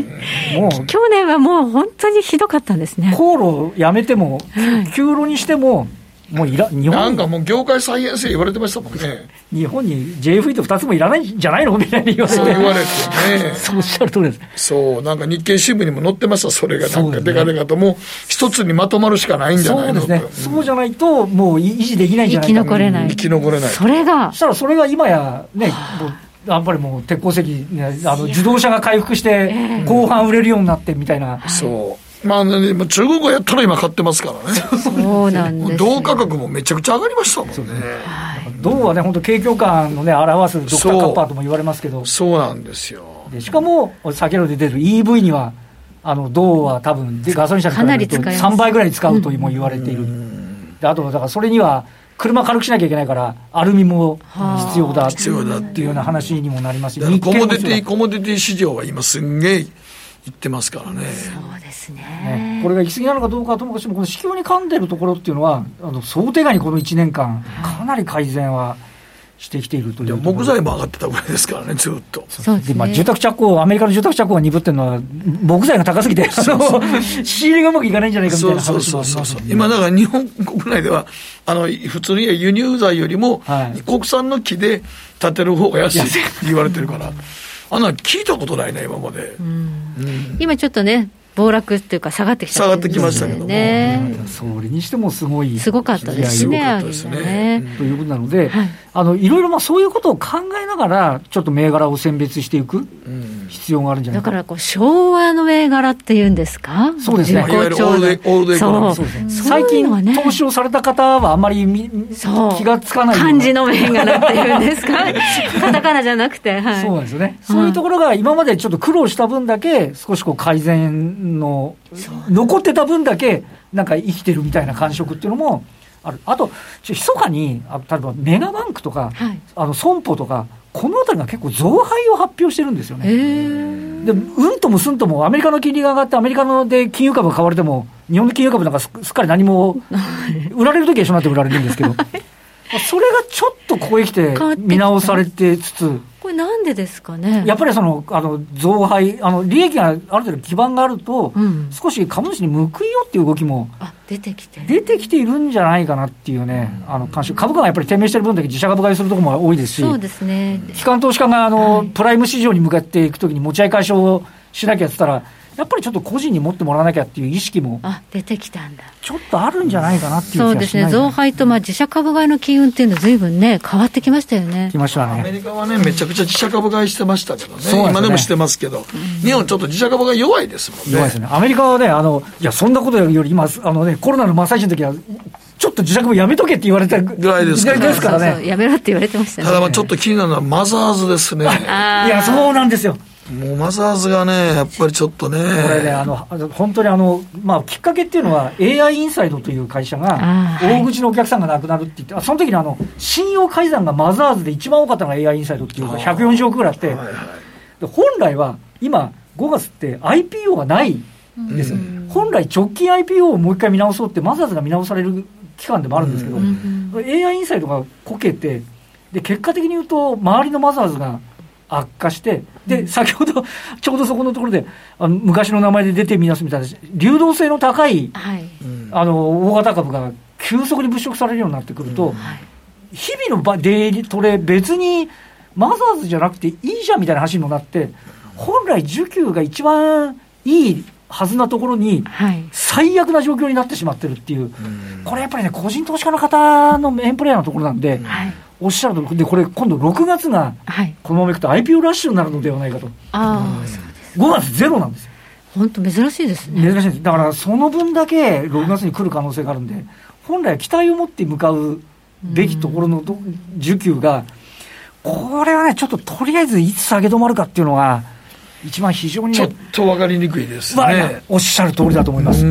Speaker 4: もう、
Speaker 2: 去年はもう本当にひどかったんですね。
Speaker 4: 航路をやめても、
Speaker 2: はい
Speaker 4: 給路にしても、もういら日本
Speaker 1: なんかもう業界再編成言われてましたもんね。
Speaker 4: 日本に JFE と2つもいらないんじゃないのみたいに言われて
Speaker 1: そう言われてね。
Speaker 4: そ うおっしゃる通りです。
Speaker 1: そう、なんか日経新聞にも載ってました、それが。なんか
Speaker 4: ですね
Speaker 1: デカデカと、もう一つにまとまるしかないんじゃないの
Speaker 4: そうですね。そうじゃないと、もう維持できないんじゃ
Speaker 2: 生
Speaker 4: ないか
Speaker 2: き残れない
Speaker 1: 生き残れない。
Speaker 2: それが
Speaker 4: そしたらそれが今やね、もうやっぱりもう鉄鉱石、ね、あの自動車が回復して、後半売れるようになってみたいな、
Speaker 1: そう。まあ、ね、もう中国はやったら今買ってますからね。
Speaker 2: そうなんですよ。
Speaker 1: 銅価格もめちゃくちゃ上がりましたもんね。
Speaker 4: 銅はね、本当、景況感のね、表すドクターカッパーとも言われますけど、
Speaker 1: そうなんですよ。
Speaker 4: でしかも、先ほど出てる EV には、あの銅は多分でガソリン車に比べると
Speaker 2: かなり使います。
Speaker 4: 3倍ぐらい使うとも言われている、であと、だからそれには車軽くしなきゃいけないから、アルミも必要だ
Speaker 1: 必要だ
Speaker 4: っていう。ような話にもなります
Speaker 1: コモディティ、コモディティ市場は今すんげえいってますからね。
Speaker 2: そうですね。
Speaker 4: ね、これが行き過ぎなのかどうかはともかくしても、この市況に噛んでるところっていうのは、あの想定外にこの1年間、かなり改善はしてきているとい
Speaker 1: で
Speaker 4: う
Speaker 1: 木材も上がってたぐらいですからね、ずっと。
Speaker 2: そうです
Speaker 4: で、まあ、
Speaker 2: ね
Speaker 4: 住宅着工、アメリカの住宅着工が鈍ってるのは、木材が高すぎて、あの仕入れがうまくいかないんじゃないかみたいな
Speaker 1: そう
Speaker 4: 話もあ
Speaker 1: そうそうそう
Speaker 4: りますよね
Speaker 1: 今だから日本国内ではあの普通に輸入材よりも
Speaker 4: はい。
Speaker 1: 国産の木で建てる方が安いって言われてるから。あんなの聞いたことないね今まで、
Speaker 2: 今ちょっとね暴落っていうか下がってきた
Speaker 1: 下がってきましたけど。も
Speaker 2: ね。
Speaker 4: それにしてもすごい。
Speaker 2: すごかったですね。
Speaker 1: ですね。
Speaker 4: ということなので、
Speaker 2: はい。
Speaker 4: あのいろいろまあそういうことを考えながら、ちょっと銘柄を選別していく必要があるんじゃないか。
Speaker 2: だからこう昭和の銘柄っていうんですか？
Speaker 4: そうですね。最近、投資をされた方はあまりみ
Speaker 2: そう。
Speaker 4: 気がつかない
Speaker 2: 漢字の銘柄っていうんですか？カタカナじゃなくて。はい。
Speaker 4: そうなんですよね、そういうところが今までちょっと苦労した分だけ、少しこう改善の、残ってた分だけ、なんか生きてるみたいな感触っていうのもある、あと、ちょ密かに、あ例えばメガバンクとか、
Speaker 2: はい。
Speaker 4: あの損保とか、このあたりが結構増配を発表してるんですよ
Speaker 2: へ
Speaker 4: ね。
Speaker 2: ー。
Speaker 4: でうんともすんとも、アメリカの金利が上がって、アメリカので金融株が買われても、日本の金融株なんかすすっかり何も、売られるときは一緒になって売られるんですけど、それがちょっとここへ来て見直されてつつ、
Speaker 2: これなんでですかね？
Speaker 4: やっぱりその、あの、増配、あの、利益がある程度基盤があると、
Speaker 2: うん。
Speaker 4: 少し株主に報いよっていう動きも
Speaker 2: あ出てきてる。
Speaker 4: 出てきているんじゃないかなっていうね、あの、監視株価がやっぱり低迷してる分だけ自社株買いするところも多いですし、
Speaker 2: そうですね。
Speaker 4: 機関投資家があの、
Speaker 2: はい。
Speaker 4: プライム市場に向かっていくときに持ち合い解消をしなきゃって言ったら、やっぱりちょっと個人に持ってもらわなきゃっていう意識も、
Speaker 2: あ出てきたんだ。
Speaker 4: ちょっとあるんじゃないかなっていう気
Speaker 2: そうですね。増配とまあ自社株買いの機運っていうのは随分ね変わってきましたよね。
Speaker 4: きました
Speaker 1: アメ
Speaker 4: ね。
Speaker 1: リカはねめちゃくちゃ自社株買いしてましたけどね。
Speaker 4: でね。
Speaker 1: 今でもしてますけど、日本ちょっと自社株が弱いですもんね。
Speaker 4: 弱いですね。アメリカはね、あの、いや、そんなことより今、あのね、コロナの真っ最中の時は、ちょっと自社株やめとけって言われたぐ
Speaker 1: ぐらいですから
Speaker 4: ね。
Speaker 2: そうそうやめろって言われてましたね。
Speaker 1: ただまあちょっと気になるのはマザーズですね。
Speaker 4: いや、そうなんですよ。
Speaker 1: もうマザーズがねやっぱりちょっとね。
Speaker 4: これね、あの、本当にあの、まあ、きっかけっていうのは、AI インサイドという会社が大口のお客さんが亡くなるって言って、あその時にあの、信用改ざんがマザーズで一番多かったのが AI インサイドっていうのが140億ぐらいあって、
Speaker 1: はいはい
Speaker 4: で本来は今、5月って IPO がないんですよ。本来直近 IPO をもう一回見直そうって、マザーズが見直される期間でもあるんですけど、AI インサイドがこけて、で、結果的に言うと、周りのマザーズが悪化して、で、先ほど、ちょうどそこのところで、あの昔の名前で出てみなすみたいな、流動性の高い、
Speaker 2: はい。
Speaker 4: あの、大型株が急速に物色されるようになってくると、日々のばデイリートレ、別にマザーズじゃなくていいじゃんみたいな話にもなって、本来需給が一番いいはずなところに、
Speaker 2: はい。
Speaker 4: 最悪な状況になってしまってるっていう、これやっぱりね、個人投資家の方のメインプレイヤーのところなんで、
Speaker 2: はい
Speaker 4: おっしゃるとで、これ、今度6月が、
Speaker 2: はい。
Speaker 4: このままいくと IPO ラッシュになるのではないかと、
Speaker 2: ああそうです
Speaker 4: 5月ゼロなんですよ、
Speaker 2: 本当珍しいですね。
Speaker 4: 珍しいんです、だからその分だけ6月に来る可能性があるんで、本来は期待を持って向かうべきところのど需給が、これはね、ちょっととりあえずいつ下げ止まるかっていうのが、一番非常に
Speaker 1: ちょっ
Speaker 4: ね、
Speaker 1: と分かりにくいです
Speaker 4: まあ
Speaker 1: ね。
Speaker 4: おっしゃる通りだと思います。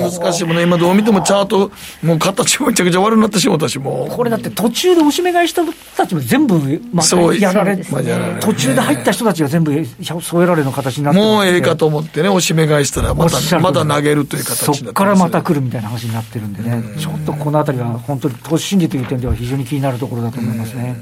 Speaker 1: 難しいもんね。今どう見てもチャート、もう形もめちゃくちゃ悪くなってしまったし、もう。
Speaker 4: これだって途中でおしめ買いした人たちも全部、まあ、
Speaker 1: そう
Speaker 4: やられ
Speaker 2: そうです
Speaker 1: まあやられる
Speaker 4: 途中で入った人たちが全部添えられるの形になって
Speaker 1: もうええか
Speaker 4: と
Speaker 1: と思ってね、おしめ買いしたら、また、また投げるという形
Speaker 4: そっからまた来るみたいな話になってるんでね、ちょっとこのあたりは本当に投資心理という点では非常に気になるところだと思いますね。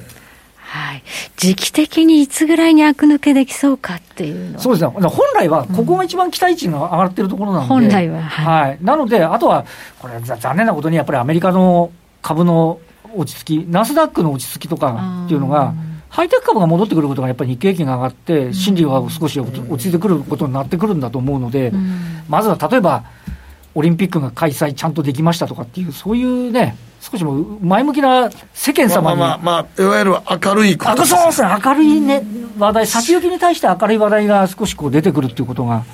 Speaker 2: はい。時時期的にいつぐらいに悪抜けできそうかっていうの
Speaker 4: そうですね、本来はここが一番期待値が上がってるところなんで、
Speaker 2: 本来は
Speaker 4: はい、なので、あとは、これ、残念なことにやっぱりアメリカの株の落ち着き、ナスダックの落ち着きとかっていうのが、ハイテク株が戻ってくることがやっぱり日経平均が上がって、心理が少し落ち着いてくることになってくるんだと思うので、まずは例えば、オリンピックが開催ちゃんとできましたとかっていう、そういうね、少しも前向きな世間様に。
Speaker 1: まあまあ、まあ、いわゆる明るい
Speaker 4: ことそうですね、明るいね、話題、先行きに対して明るい話題が少しこう出てくるっていうことが、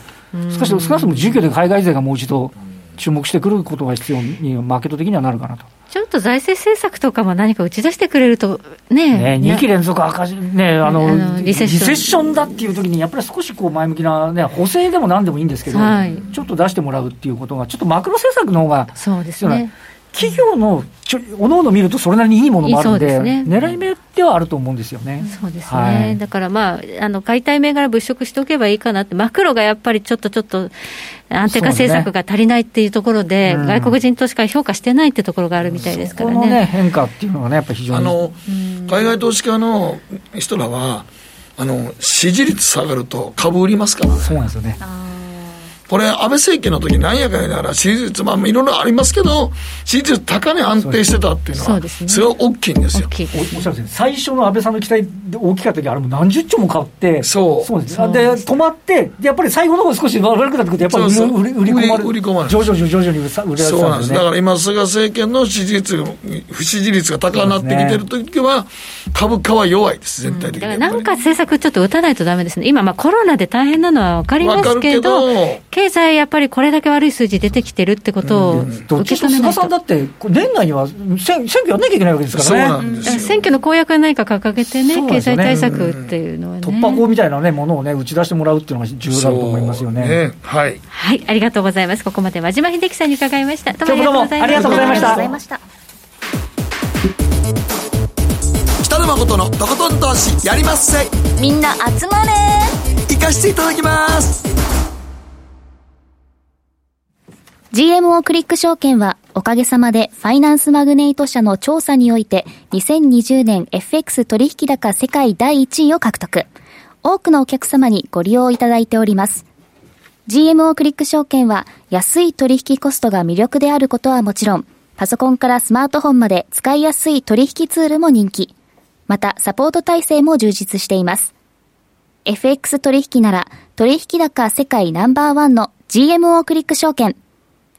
Speaker 4: 少し少なくとも住居で海外勢がもう一度注目してくることが必要に、マーケット的にはなるかなと。
Speaker 2: ちょっと財政政策とかも何か打ち出してくれると
Speaker 4: ね、ね2期連続赤字、ね、あのリセッション。だっていう時に、やっぱり少しこう前向きな、ね、補正でもなんでもいいんですけど、はい、ちょっと出してもらうっていうことが、ちょっとマクロ政策の方が
Speaker 2: そうですね。
Speaker 4: 企業のちょおのおの見ると、それなりにいいものもあるんで、ね、狙い目ではあると思うんですよね。
Speaker 2: そうですね、はい、だからまあ、あの買いたい銘柄物色しておけばいいかなって、マクロがやっぱりちょっとちょっと、安定化政策が足りないっていうところで、ね、外国人投資家評価してないってところがあるみたいですからね。
Speaker 4: このね、変化っていうのがね、やっぱり非常に。あの、
Speaker 1: 海外投資家の人らは、あの支持率下がると株売りますから、
Speaker 4: そうなんですよね。
Speaker 1: これ、安倍政権の時なんやかんやながら、支持率、まあ、いろいろありますけど、支持率高値安定してたっていうのは、それは大きいんですよ。
Speaker 4: おっしゃるんです最初の安倍さんの期待で大きかった時あれも何十兆も買って、
Speaker 1: そう。
Speaker 4: そうです。で、止まって、やっぱり最後の方少し悪くなってくると、やっぱり売り売り込まれる。売り込まれる。徐々に徐々に売れ
Speaker 1: られそうなんです。だから今、菅政権の支持率、不支持率が高くなってきてる時は、株価は弱いです、全体的に。
Speaker 2: なんか政策ちょっと打たないとだめですね。今、まあコロナで大変なのは分かりますけど、経済やっぱりこれだけ悪い数字出てきてるってことを受け止め
Speaker 4: ないと。菅さんだって、年内には選選挙やんなきゃいけないわけですからね。
Speaker 2: 選挙の公約は何か掲げてね、経済対策っていうのはね。
Speaker 4: 突破口みたいなね、ものをね、打ち出してもらうっていうのが重要だと思いますよね。ね
Speaker 1: はい。
Speaker 2: はい、ありがとうございます。ここまで和島秀樹さんに伺いました。
Speaker 4: どうもありがとうございました。ありがとうございました。
Speaker 1: 北野誠のとことん投資やりまっせ
Speaker 9: みんな集まれ
Speaker 1: 行かしていただきます
Speaker 3: GMO クリック証券はおかげさまでファイナンスマグネイト社の調査において2020年 FX 取引高世界第1位を獲得。多くのお客様にご利用いただいております。GMO クリック証券は安い取引コストが魅力であることはもちろん、パソコンからスマートフォンまで使いやすい取引ツールも人気。また、サポート体制も充実しています。FX 取引なら、取引高世界ナンバーワンの GMO クリック証券。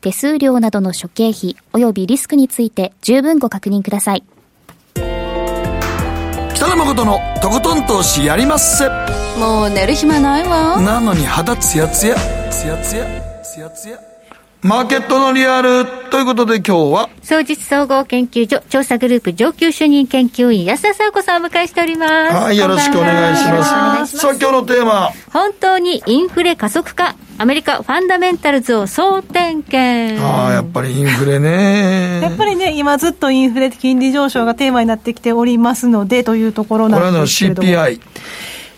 Speaker 3: 手数料などの諸経費及びリスクについて十分ご確認ください。
Speaker 1: 北野誠のとことん投資やりまっせ。
Speaker 9: もう寝る暇ないわ。
Speaker 1: なのに肌ツヤツヤツヤツヤツヤツヤマーケットのリアルということで今日は？
Speaker 2: 総実総合研究所調査グループ上級主任研究員安田沙子さんをお迎えしております。
Speaker 1: はいよろしくお願いします。さあ今日のテーマ。
Speaker 2: 本当にインフレ加速化アメリカファンダメンタルズを総点検。
Speaker 1: ああやっぱりインフレね。
Speaker 10: やっぱりね今ずっとインフレ金利上昇がテーマになってきておりますのでというところなんですけれどもこれの CPI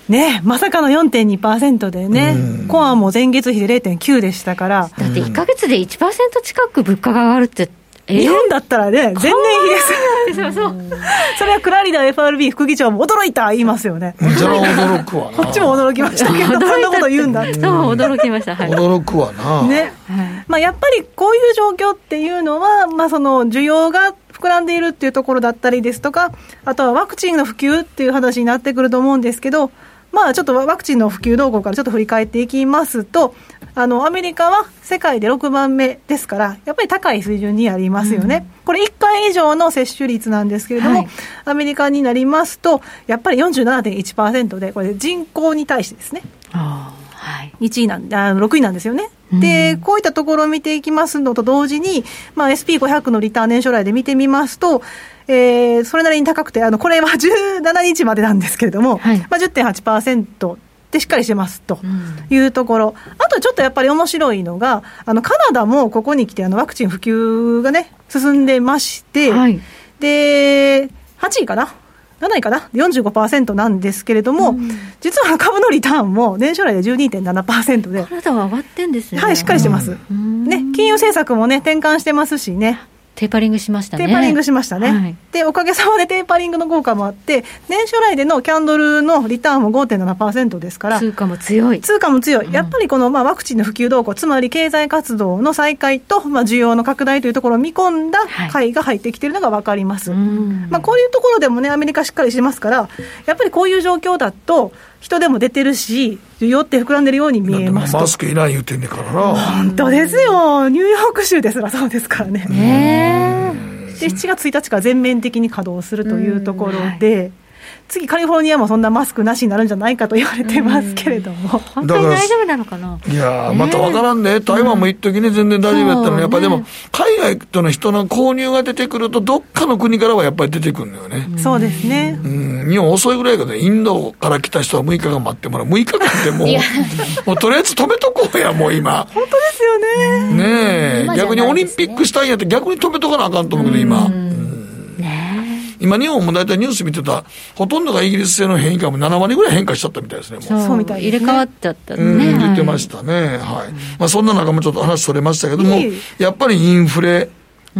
Speaker 10: ね、まさかの4.2%でね、コアも前月比で0.9でしたから。
Speaker 2: だって1か月で1%近く物価が上がるって、
Speaker 10: 日本だったらね、前年比です。そうそう。それはクラリダ FRB 副議長も驚いた言いますよね。
Speaker 1: じゃあ驚くわな。
Speaker 10: こっちも驚きましたけど、そんなこと言うんだ
Speaker 2: そう、驚きました。はい、
Speaker 1: 驚くわな。
Speaker 10: ね。まあやっぱりこういう状況っていうのは、まあその需要が膨らんでいるっていうところだったりですとか、あとはワクチンの普及っていう話になってくると思うんですけど、まあ、ちょっとワクチンの普及動向からちょっと振り返っていきますと、あのアメリカは世界で6番目ですから、やっぱり高い水準にありますよね、うん、これ、1回以上の接種率なんですけれども、はい、アメリカになりますと、やっぱり47.1%で、これ、人口に対してですね。はい、1位なんあ6位なんですよね。で、こういったところを見ていきますのと同時に、まあ、SP500 のリターン年初来で見てみますと、えー、それなりに高くて、あのこれは 17日までなんですけれども、はいまあ、10.8%でしっかりしてますというところ、あとちょっとやっぱり面白いのが、あのカナダもここに来てあのワクチン普及がね、進んでまして、
Speaker 2: はい
Speaker 10: で、8位かな？7位かな？45%なんですけれども、実は株のリターンも年初来で12.7%で、
Speaker 2: カナダは上がってんですね。
Speaker 10: はい、しっかりしてます。ね、金融政策もね、転換してますしね。
Speaker 2: テーパリングしましたね。
Speaker 10: テーパリングしましたね。
Speaker 2: はい
Speaker 10: で、おかげさまでテーパリングの効果もあって、年初来でのキャンドルのリターンも5.7%ですから、
Speaker 2: 通貨も強い。
Speaker 10: 通貨も強い、やっぱりこのまあワクチンの普及動向、つまり経済活動の再開と、まあ、需要の拡大というところを見込んだ買いが入ってきているのが分かります。まあ、こういうところでもね、アメリカしっかりしてますから、やっぱりこういう状況だと、人でも出てるし、需要って膨らんでるように見えますと。
Speaker 1: マスクいない言うてんねんからな。
Speaker 10: 本当ですよ、ニューヨーク州ですらそうですからね。で7月1日から全面的に稼働するというところで、次、カリフォルニアもそんなマスクなしになるんじゃないかと言われてますけれども、
Speaker 2: 本当に大丈夫なのかな？い
Speaker 1: やーまたわからんね、台湾も一時ね、全然大丈夫やったのに、やっぱりでも、海外との人の購入が出てくると、どっかの国からはやっぱり出てくるのよね。
Speaker 10: そうですね。
Speaker 1: うん、日本遅いぐらいからね、インドから来た人は6日間待ってもらう。6日間ってもうもうとりあえず止めとこうや、もう今。
Speaker 10: 本当ですよね。
Speaker 1: ねえ、逆にオリンピックしたいんやって逆に止めとかなあかんと思うけど、今。今、日本も大体ニュース見てたら、ほとんどがイギリス製の変異株7割ぐらい変化しちゃったみたいですね、もう。
Speaker 2: そうみたい、入れ替わっちゃった
Speaker 1: うん、
Speaker 2: ね。
Speaker 1: 言ってましたね。はい。まあ、そんな中もちょっと話それましたけどもやっぱりインフレ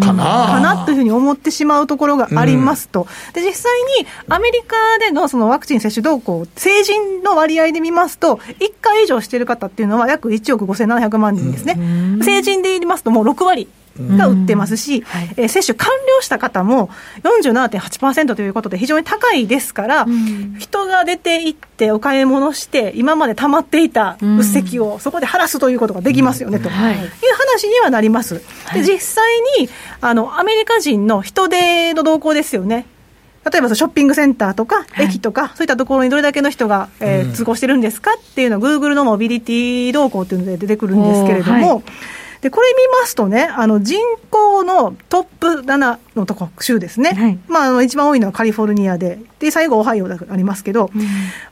Speaker 1: かな。
Speaker 10: かなというふうに思ってしまうところがありますと、で実際にアメリカでのそのワクチン接種動向、成人の割合で見ますと、1回以上している方っていうのは約1億5700万人ですね、成人で言いますと、もう6割。が売ってますし、えー接種完了した方も47.8%ということで非常に高いですから、人が出て行ってお買い物して、今まで溜まっていたうっせきをそこで晴らすということができますよね、という話にはなります。で実際にあのアメリカ人の人手の動向ですよね。例えばショッピングセンターとか、駅とか、そういったところにどれだけの人が、えー通行してるんですかっていうのを、グーグルのモビリティ動向っていうので出てくるんですけれども、
Speaker 2: おー
Speaker 10: でこれ見ますとね、あの人口のトップ7のとこ州ですね、まあ、あの一番多いのはカリフォルニアで、で最後、オハイオがありますけど、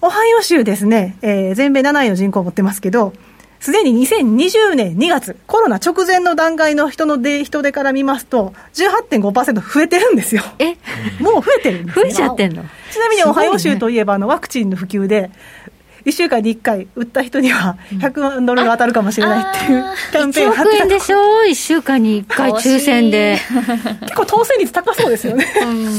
Speaker 10: オハイオ州ですね、えー全米7位の人口を持ってますけど、すでに2020年2月、コロナ直前の段階の人ので人手から見ますと、18.5%増えてるんですよ。
Speaker 2: え？
Speaker 10: もう増えてるんですよ。
Speaker 2: 増えちゃってんの？
Speaker 10: ちなみにオハイオ州といえば、あのワクチンの普及で、1週間に1回、打った人には100万ドルが当たるかもしれないっていうキャンペーン
Speaker 2: 1億円でしょ ?1 週間に1回抽選で。
Speaker 10: 結構当選率高そうですよね。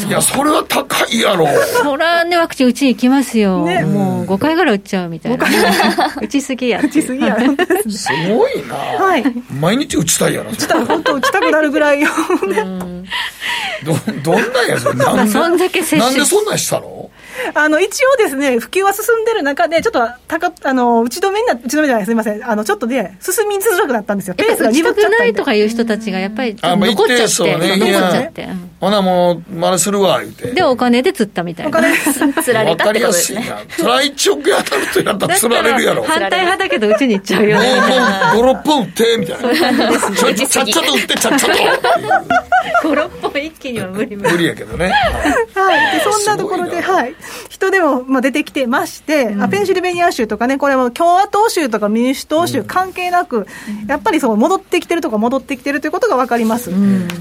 Speaker 1: いや、それは高いやろ。
Speaker 2: そらね、ワクチン打ちに行きますよ。もう5回ぐらい打っちゃうみたいな。打ちすぎや。打
Speaker 10: ちすぎや。
Speaker 1: すごいな。
Speaker 10: はい。
Speaker 1: 毎日打ちたいやろ。
Speaker 10: 打ちたい、本当打ちたくなるぐらい。
Speaker 1: ど、どんなんやそれ。なんで、
Speaker 10: そんだけ接種
Speaker 1: なんでそんなんしたの？
Speaker 10: あの、一応ですね、普及は進んでる中で、ちょっと高、あの、打ち止めにな、打ち止めじゃない、すみません。あの、ちょっとね、進みづらくなったんですよ。ペースが鈍っちゃった
Speaker 2: ないとかいう人たちがやっぱり残っちゃって、
Speaker 1: 一定数ね。
Speaker 2: 残っちゃって。
Speaker 1: ほなもう、まねするわ、言うて。
Speaker 2: で、お金で釣ったみたいな。お金で
Speaker 3: 釣
Speaker 1: わかりやすいな。それは1億円当たるとやったら釣られるやろ。
Speaker 2: 反対派だけど、うちに行っちゃうよ。
Speaker 1: もう、もう、5、6分打って、みたいな。ちょちょちゃっちゃと打って、ちゃっちゃと。
Speaker 2: 5、6本一気には無理無理。
Speaker 1: 無理やけどね。
Speaker 10: はい、でそんなところで、はい、人でも、まあ、出てきてまして、あペンシルベニア州とかね、これも共和党州とか民主党州関係なく、やっぱりそう戻ってきてるとか戻ってきてるということが分かります、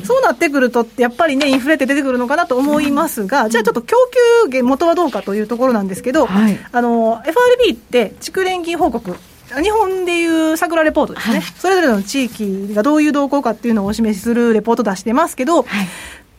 Speaker 10: そうなってくると、やっぱりね、インフレって出てくるのかなと思いますが、じゃあちょっと供給源元はどうかというところなんですけど、あの FRB って蓄連金報告、日本でいう桜レポートですね、それぞれの地域がどういう動向かっていうのをお示しするレポート出してますけど、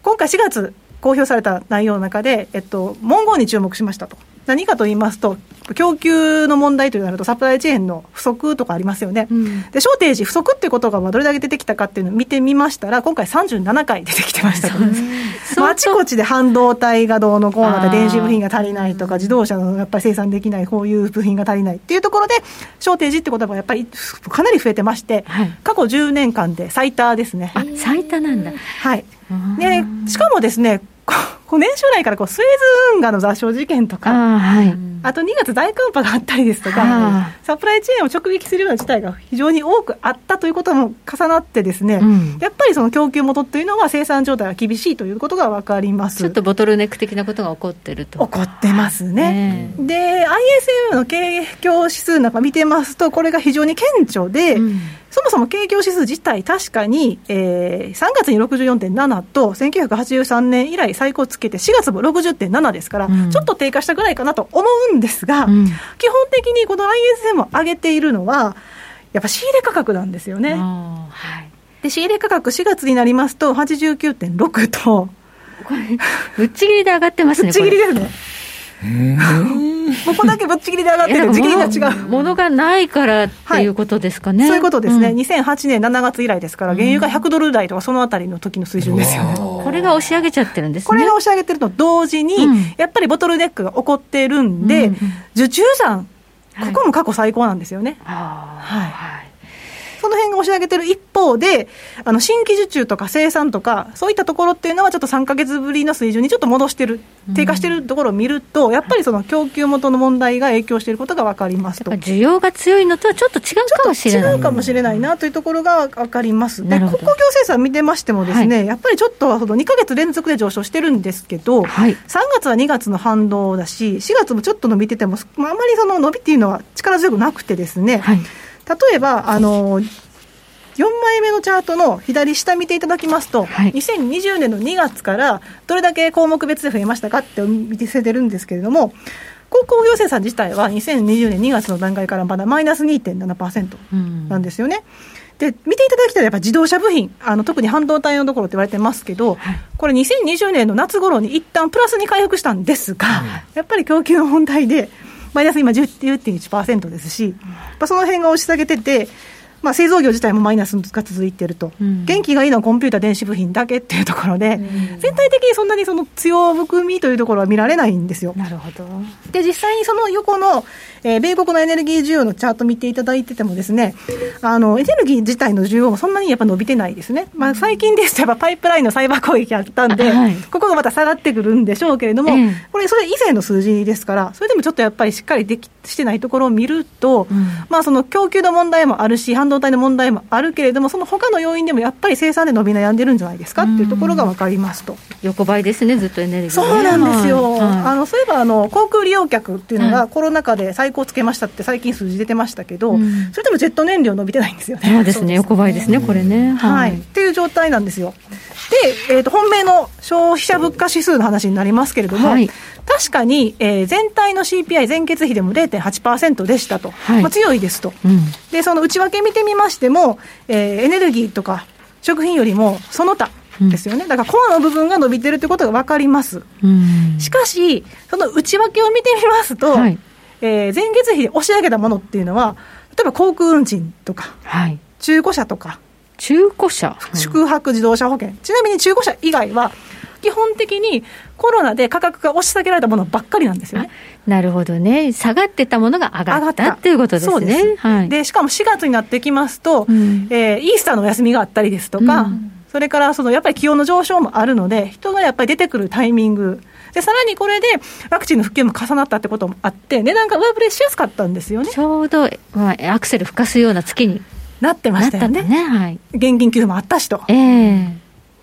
Speaker 10: 今回4月公表された内容の中で、えっと、文言に注目しましたと。何かと言いますと、供給の問題となると、サプライチェーンの不足とかありますよね。で、ショーテージ、不足っていうことがまあどれだけ出てきたかっていうのを見てみましたら、今回37回出てきてました あ、あちこちで半導体がどうのこうので、電子部品が足りないとか、自動車のやっぱり生産できない、こういう部品が足りないっていうところで、ショーテージってことがやっぱりかなり増えてまして、過去10年間で最多ですね。
Speaker 2: あ、最多なんだ。
Speaker 10: はい。で、しかもですね、こ年初来からこうスエズ運河の座礁事件とか、あと2月大寒波があったりですとか、サプライチェーンを直撃するような事態が非常に多くあったということも重なってですね、うん、やっぱりその供給元というのは生産状態が厳しいということが分かります。
Speaker 2: ちょっとボトルネック的なことが起こってると。
Speaker 10: 起こってますね、で ISM の景況指数なんか見てますとこれが非常に顕著で、うんそもそも景況指数自体、確かに、えー、3月に64.7と、1983年以来最高つけて、4月も60.7ですから、うん、ちょっと低下したぐらいかなと思うんですが、うん、基本的にこの ISM を上げているのは、やっぱ仕入れ価格なんですよね。はい、で仕入れ価格、4月になりますと89.6と、
Speaker 2: これ、ぶっちぎりで上がってますね。
Speaker 10: ぶっちぎりですね。ここだけぶっちぎりで上がってる、次元が違う。
Speaker 2: ものがないからっていうことですかね。はい、
Speaker 10: そういうことですね、うん、2008年7月以来ですから、原油が100ドル台とか、そのあたりの時の水準ですよね。
Speaker 2: これが押し上げちゃってるんですね。
Speaker 10: これが押し上げてると同時に、うん、やっぱりボトルネックが起こってるんで、うん、受注残、ここも過去最高なんですよね。はい、はいその辺が押し上げてる一方で、あの新規受注とか生産とか、そういったところっていうのは、ちょっと3か月ぶりの水準にちょっと戻してる、低下してるところを見ると、やっぱりその供給元の問題が影響していることが分かりますと。
Speaker 2: 需要が強いのとはちょっと違うかもしれない。
Speaker 10: 違うかもしれないなというところが分かります。で、国庫業生産見てましてもですね、はい、やっぱりちょっとその2か月連続で上昇してるんですけど、はい、3月は2月の反動だし、4月もちょっと伸びてても、あまりその伸びっていうのは力強くなくてですね、はい例えば、あの4枚目のチャートの左下見ていただきますと、はい、2020年の2月からどれだけ項目別で増えましたかって見せてるんですけれども、鉱工業生産自体は2020年2月の段階からまだマイナス2.7%なんですよね。うん、で見ていただきたいやっぱ自動車部品あの、特に半導体のところって言われてますけど、はい、これ、2020年の夏頃に一旦プラスに回復したんですが、はい、やっぱり供給の問題で、マイナス今10.1%ですし、まあ、その辺が押し下げてて、まあ、製造業自体もマイナスが続いていると、うん、元気がいいのはコンピューター、電子部品だけっていうところで、うん、全体的にそんなにその強含みというところは見られないんですよ。
Speaker 2: なるほど。
Speaker 10: で実際にその横の、えー、米国のエネルギー需要のチャート見ていただいててもですね、あのエネルギー自体の需要もそんなにやっぱ伸びてないですね、まあ、最近ですとやっぱパイプラインのサイバー攻撃あったんで、はい、ここがまた下がってくるんでしょうけれども、これ、それ以前の数字ですから、それでもちょっとやっぱりしっかりできしてないところを見ると、うん、まあ、その供給の問題もあるし、半導体の問題もあるけれども、その他の要因でもやっぱり生産で伸び悩んでるんじゃないですか？っていうところが分かりますと。
Speaker 2: 横ばいですね、ずっとエネルギー、
Speaker 10: そうなんですよ、はい、あのそういえばあの航空利用客っていうのがコロナ禍で最高つけましたって、最近数字出てましたけど、うん、それでもジェット燃料伸びてないんですよね。
Speaker 2: そうですね、横ばいですね、これね。
Speaker 10: はい、っていう状態なんですよ。で、えーと、本命の消費者物価指数の話になりますけれども、はい、確かに、えー、全体の CPI 前月比でも0.8%でしたと、はい、まあ、強いですと、うん、でその内訳見てみましても、えー、エネルギーとか食品よりもその他ですよね、だからコアの部分が伸びてるということが分かります、うん、しかし、その内訳を見てみますと、はい、えー、前月比で押し上げたものっていうのは、例えば航空運賃とか、はい、中古車とか、
Speaker 2: 中古車、
Speaker 10: 宿泊自動車保険、ちなみに中古車以外は、基本的にコロナで価格が押し下げられたものばっかりなんですよね。
Speaker 2: なるほどね、下がってたものが上がったっていうことですね。そうです。
Speaker 10: はい、でしかも4月になってきますと、うん、えー、イースターのお休みがあったりですとか、うん、それからそのやっぱり気温の上昇もあるので、人がやっぱり出てくるタイミング、でさらにこれでワクチンの普及も重なったってこともあって、値段が上振れしやすかったんですよね。
Speaker 2: ちょうど、まあ、アクセル吹かすような月に
Speaker 10: なってましたよね。ね。はい、現金給付もあったしと。えー、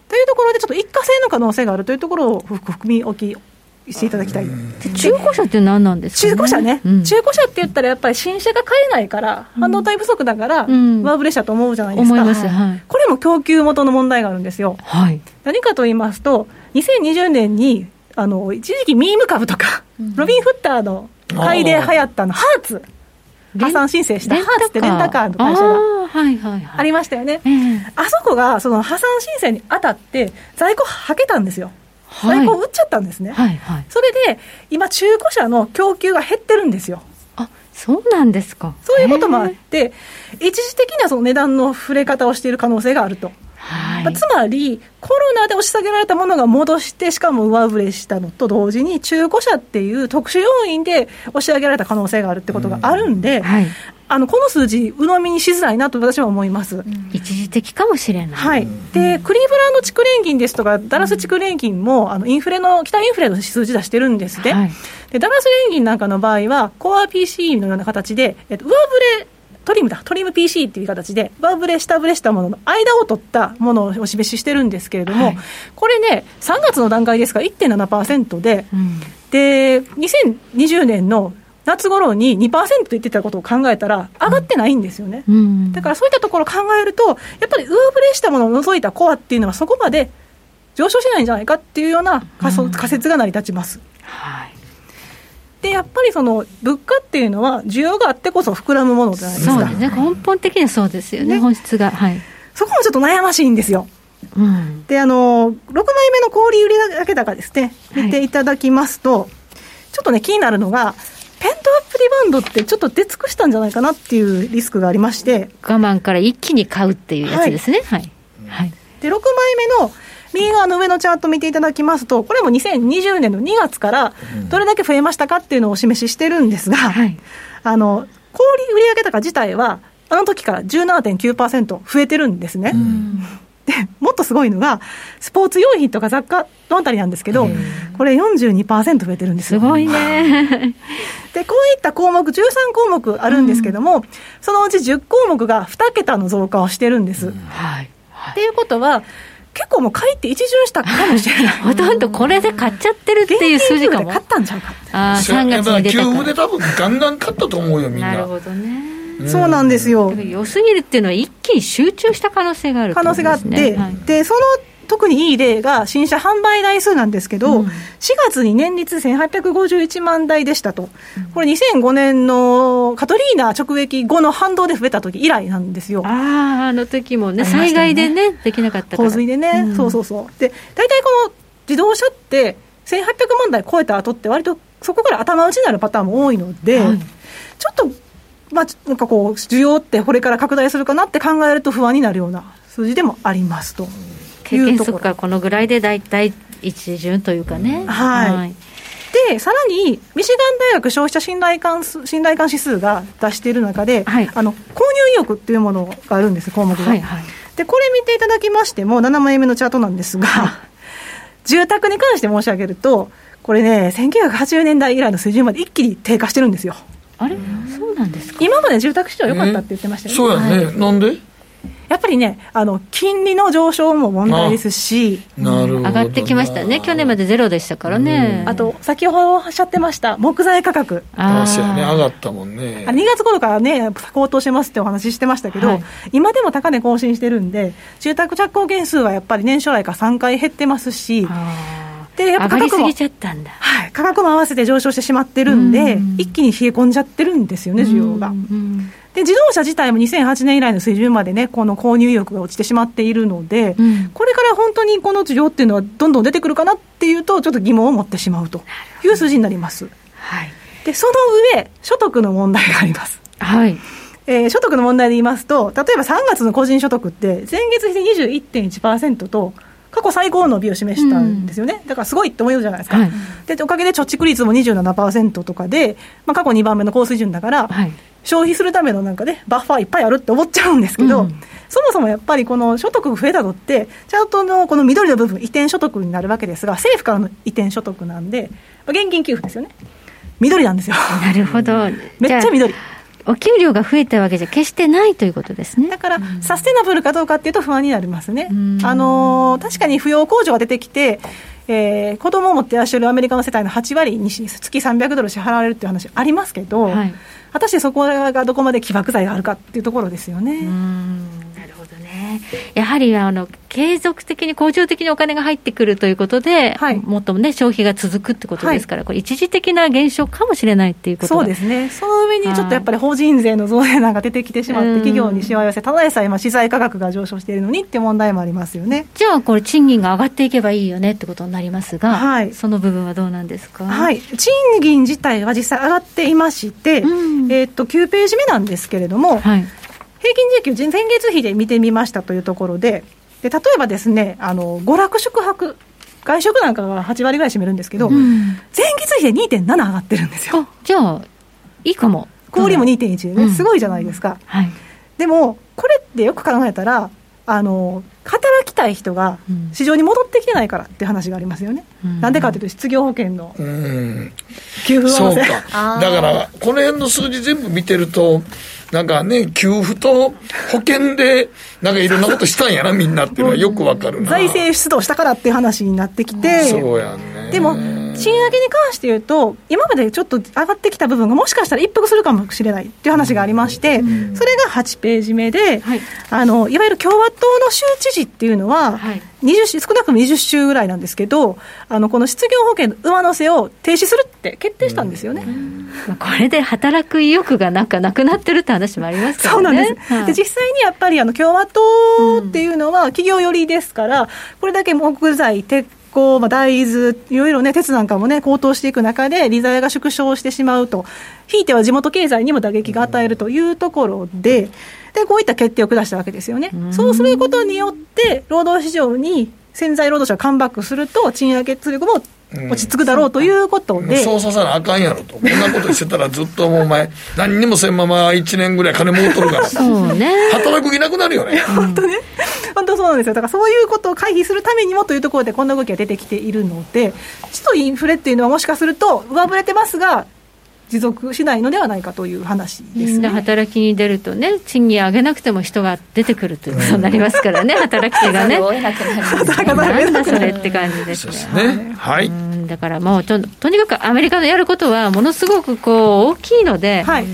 Speaker 10: というところで、ちょっと一過性の可能性があるというところを含み置きしていただきたい。
Speaker 2: 中古車って何なんですか、
Speaker 10: ね、中古車ね、うん、中古車って言ったら、やっぱり新車が買えないから、半導体不足だから、上振れ車と思うじゃないですか、はい、これも供給元の問題があるんですよ。はい、何かと言いますと、2020年にあの一時期、ミーム株とか、うん、ロビン・フッターの買いで流行ったの、ハーツ。破産申請したハーツってレンタカーの会社がありましたよね、あそこがその破産申請にあたって在庫はけたんですよ。在庫売っちゃったんですね、はいはい、それで今、中古車の供給が減ってるんですよ。
Speaker 2: あそうなんですか。
Speaker 10: そういうこともあって、一時的なその値段の触れ方をしている可能性があると。はい、つまり、コロナで押し下げられたものが戻して、しかも上振れしたのと同時に、中古車っていう特殊要因で押し上げられた可能性があるってことがあるんで、うん。はい、あのこの数字、鵜呑みにしづらいなと私は思います、
Speaker 2: 一時的かもしれない、
Speaker 10: はい、でクリーブランド地区連銀ですとか、ダラス地区連銀も、あのインフレの、期待インフレの数字出してるんですね、はい、でダラス連銀なんかの場合は、コア PC のような形で、えっと、上振れトリムだ、トリム PC っていう形で、上振れ、下振れしたものの間を取ったものをお示ししてるんですけれども、はい、これね、3月の段階ですから1.7%で、うん、で、2020年の夏頃に2%と言ってたことを考えたら、上がってないんですよね、うん、だからそういったところを考えると、やっぱり上振れしたものを除いたコアっていうのは、そこまで上昇しないんじゃないかっていうような仮,、仮説が成り立ちます。はいでやっぱりその物価っていうのは、需要があってこそ膨らむものじゃないですか。
Speaker 2: そうですね、根本的にはそうですよね、ね本質が。はい、
Speaker 10: そこもちょっと悩ましいんですよ。うん、であの6枚目の小売売上高ですね、見ていただきますと、はい、ちょっとね、気になるのが、ペントアップリバウンドってちょっと出尽くしたんじゃないかなっていうリスクがありまして。
Speaker 2: 我慢から一気に買うっていうやつですね。はい。
Speaker 10: はい、で、6枚目の右側の上のチャート見ていただきますと、これも2020年の2月からどれだけ増えましたかっていうのをお示ししてるんですが、はい、あの小売売上高自体は、あの時から17.9%増えてるんですね。でもっとすごいのが、スポーツ用品とか雑貨のあたりなんですけど、これ42%増えてるんです
Speaker 2: よ。すごいね。
Speaker 10: で、こういった項目、13項目あるんですけども、うん、そのうち10項目が2桁の増加をしてるんです。うん、はい。っていうことは、結構もう買いって一巡したかもしれない。
Speaker 2: ほとんどこれで買っちゃってるっていう数字かも。
Speaker 10: 買ったんちゃうか
Speaker 2: ああ、3月に出た
Speaker 1: から。給付で多分ガンガン買ったと思うよ、みんな。
Speaker 2: なるほどね。
Speaker 10: そうなんですよ。
Speaker 2: 良すぎるっていうのは一気に集中した可能性がある、
Speaker 10: ね、可能性があって、はい、で、その特にいい例が新車販売台数なんですけど、うん、4月に年率1851万台でしたと、これ、2005年のカトリーナ直撃後の反動で増えた時以来なんですよ。
Speaker 2: ああ、あの時もね、ね。災害でね、できなかった
Speaker 10: 洪水でね、うん、そうそうそう。で、大体この自動車って、1800万台超えた後って、割とそこから頭打ちになるパターンも多いので、はい、ちょっと、まあ、なんかこう、需要ってこれから拡大するかなって考えると不安になるような数字でもありますと。
Speaker 2: 経験則がこのぐらいで大体一巡というかね。
Speaker 10: はい、はい。で、さらに、ミシガン大学消費者信頼感信頼感指数が出している中で、はい、あの購入意欲っていうものがあるんです、項目が。はいはい、で、これ見ていただきましても、7枚目のチャートなんですが、住宅に関して申し上げると、これね、1980年代以来の水準まで一気に低下してるんですよ。
Speaker 2: あれ？そうなんですか？
Speaker 10: 今まで住宅市場良かったって言ってました
Speaker 1: よね。そうやね。なんで？
Speaker 10: やっぱりね、あの金利の上昇も問題ですし、
Speaker 1: なるほど
Speaker 2: 上がってきましたね、去年までゼロでしたからね。
Speaker 10: あと、先ほどおっしゃってました、木材価格。
Speaker 1: ああ、ね、上がったもんね。2
Speaker 10: 月頃からね、高騰してますってお話ししてましたけど、はい、今でも高値更新してるんで、住宅着工件数はやっぱり年初来から3回減ってますし、
Speaker 2: でやっぱ価格もはい、
Speaker 10: 価格も合わせて上昇してしまってるんで、ん。一気に冷え込んじゃってるんですよね、需要が。で自動車自体も2008年以来の水準までね、この購入意欲が落ちてしまっているので、うん、これから本当にこの需要っていうのは、どんどん出てくるかなっていうと、ちょっと疑問を持ってしまうという数字になります。はい、でその上、所得の問題があります。はい。えー、所得の問題で言いますと、例えば3月の個人所得って、前月比で21.1%と、過去最高の伸びを示したんですよね、うん、だからすごいって思うじゃないですか、はい、でおかげで貯蓄率も27%とかで、まあ、過去2番目の高水準だから、はい、消費するためのなんかね、バッファーいっぱいあるって思っちゃうんですけど、うん、そもそもやっぱりこの所得が増えたのって、ちゃんとのこの緑の部分、移転所得になるわけですが、政府からの移転所得なんで、現金給付ですよね、緑なんですよ。
Speaker 2: なるほど。
Speaker 10: めっちゃ緑。
Speaker 2: お給料が増えたわけじゃ決してないということですね。
Speaker 10: だから、サステナブルかどうかっていうと不安になりますね、あの確かに扶養控除が出てきて、えー、子供を持っていらっしゃるアメリカの世帯の8割に月300ドル支払われるっていう話ありますけど、はい、果たしてそこがどこまで起爆剤があるかっていうところですよね。
Speaker 2: なるね。やはりあの継続的に恒常的にお金が入ってくるということで、はい、もっともね消費が続くってことですから、はい、これ一時的な現象かもしれないっていうこと
Speaker 10: そうですね。その上にちょっとやっぱり法人税の増税なんか出てきてしまって、企業にしわ寄せ、ただでさえ今資材価格が上昇しているのにっていう問題もありますよね。
Speaker 2: じゃあこれ賃金が上がっていけばいいよねってことになりますが、はい、その部分はどうなんですか？
Speaker 10: はい。賃金自体は実際上がっていまして、うん、えっと9ページ目なんですけれども。はい平均時給、前月比で見てみましたというところで、で例えばですね、あの娯楽宿泊、外食なんかが8割ぐらい占めるんですけど、うん、前月比で2.7上がってるんですよ。
Speaker 2: じゃあ、いいかも。
Speaker 10: 小売も2.1でね、すごいじゃないですか。はい、でも、これってよく考えたら、あの働きたい人が市場に戻ってきてないからっていう話がありますよね、なんでかというと、失業保険の給付
Speaker 1: そうか、だからこの辺の数字全部見てると、なんかね、給付と保険で、なんかいろんなことしたんやな、みんなっていうのはよくわかるな。
Speaker 10: 財政出動したからっていう話になってきて、
Speaker 1: そうやね。
Speaker 10: でも、賃上げに関して言うと、今までちょっと上がってきた部分がもしかしたら一服するかもしれないっていう話がありまして、それが8ページ目で、はい、あのいわゆる共和党の州知事っていうのは、はい。20週少なくとも20週ぐらいなんですけど、あのこの失業保険の上乗せを停止するって決定したんですよね、
Speaker 2: これで働く意欲がなんかなくなってるって話もありますからね。そうなんです、
Speaker 10: はい、で実際にやっぱりあの共和党っていうのは企業寄りですから、これだけ木材、鉄鋼、まあ、大豆、いろいろね、鉄なんかもね、高騰していく中で、利材が縮小してしまうと、ひいては地元経済にも打撃が与えるというところで、で、こういった決定を下したわけですよね。そうすることによって、労働市場に潜在労働者がカムバックすると、賃上げ圧力も落ち着くだろうということで、
Speaker 1: うん、そうさせなあかんやろと、こんなことしてたら、ずっともうお前、何にもせんまま1年ぐらい金もうとるから、
Speaker 2: そうね、
Speaker 1: 働く気なくなるよね。
Speaker 10: 本当ね、本当そうなんですよ、だからそういうことを回避するためにもというところで、こんな動きが出てきているので、ちょっとインフレっていうのは、もしかすると、上振れてますが、持続しないのではないかという話ですね、
Speaker 2: 働きに出るとね、賃金上げなくても人が出てくるということになりますからね、働き手がね。なんだそれって感じです
Speaker 1: ね。はい、
Speaker 2: だからもうと、とにかくアメリカのやることは、ものすごくこう大きいので、はい、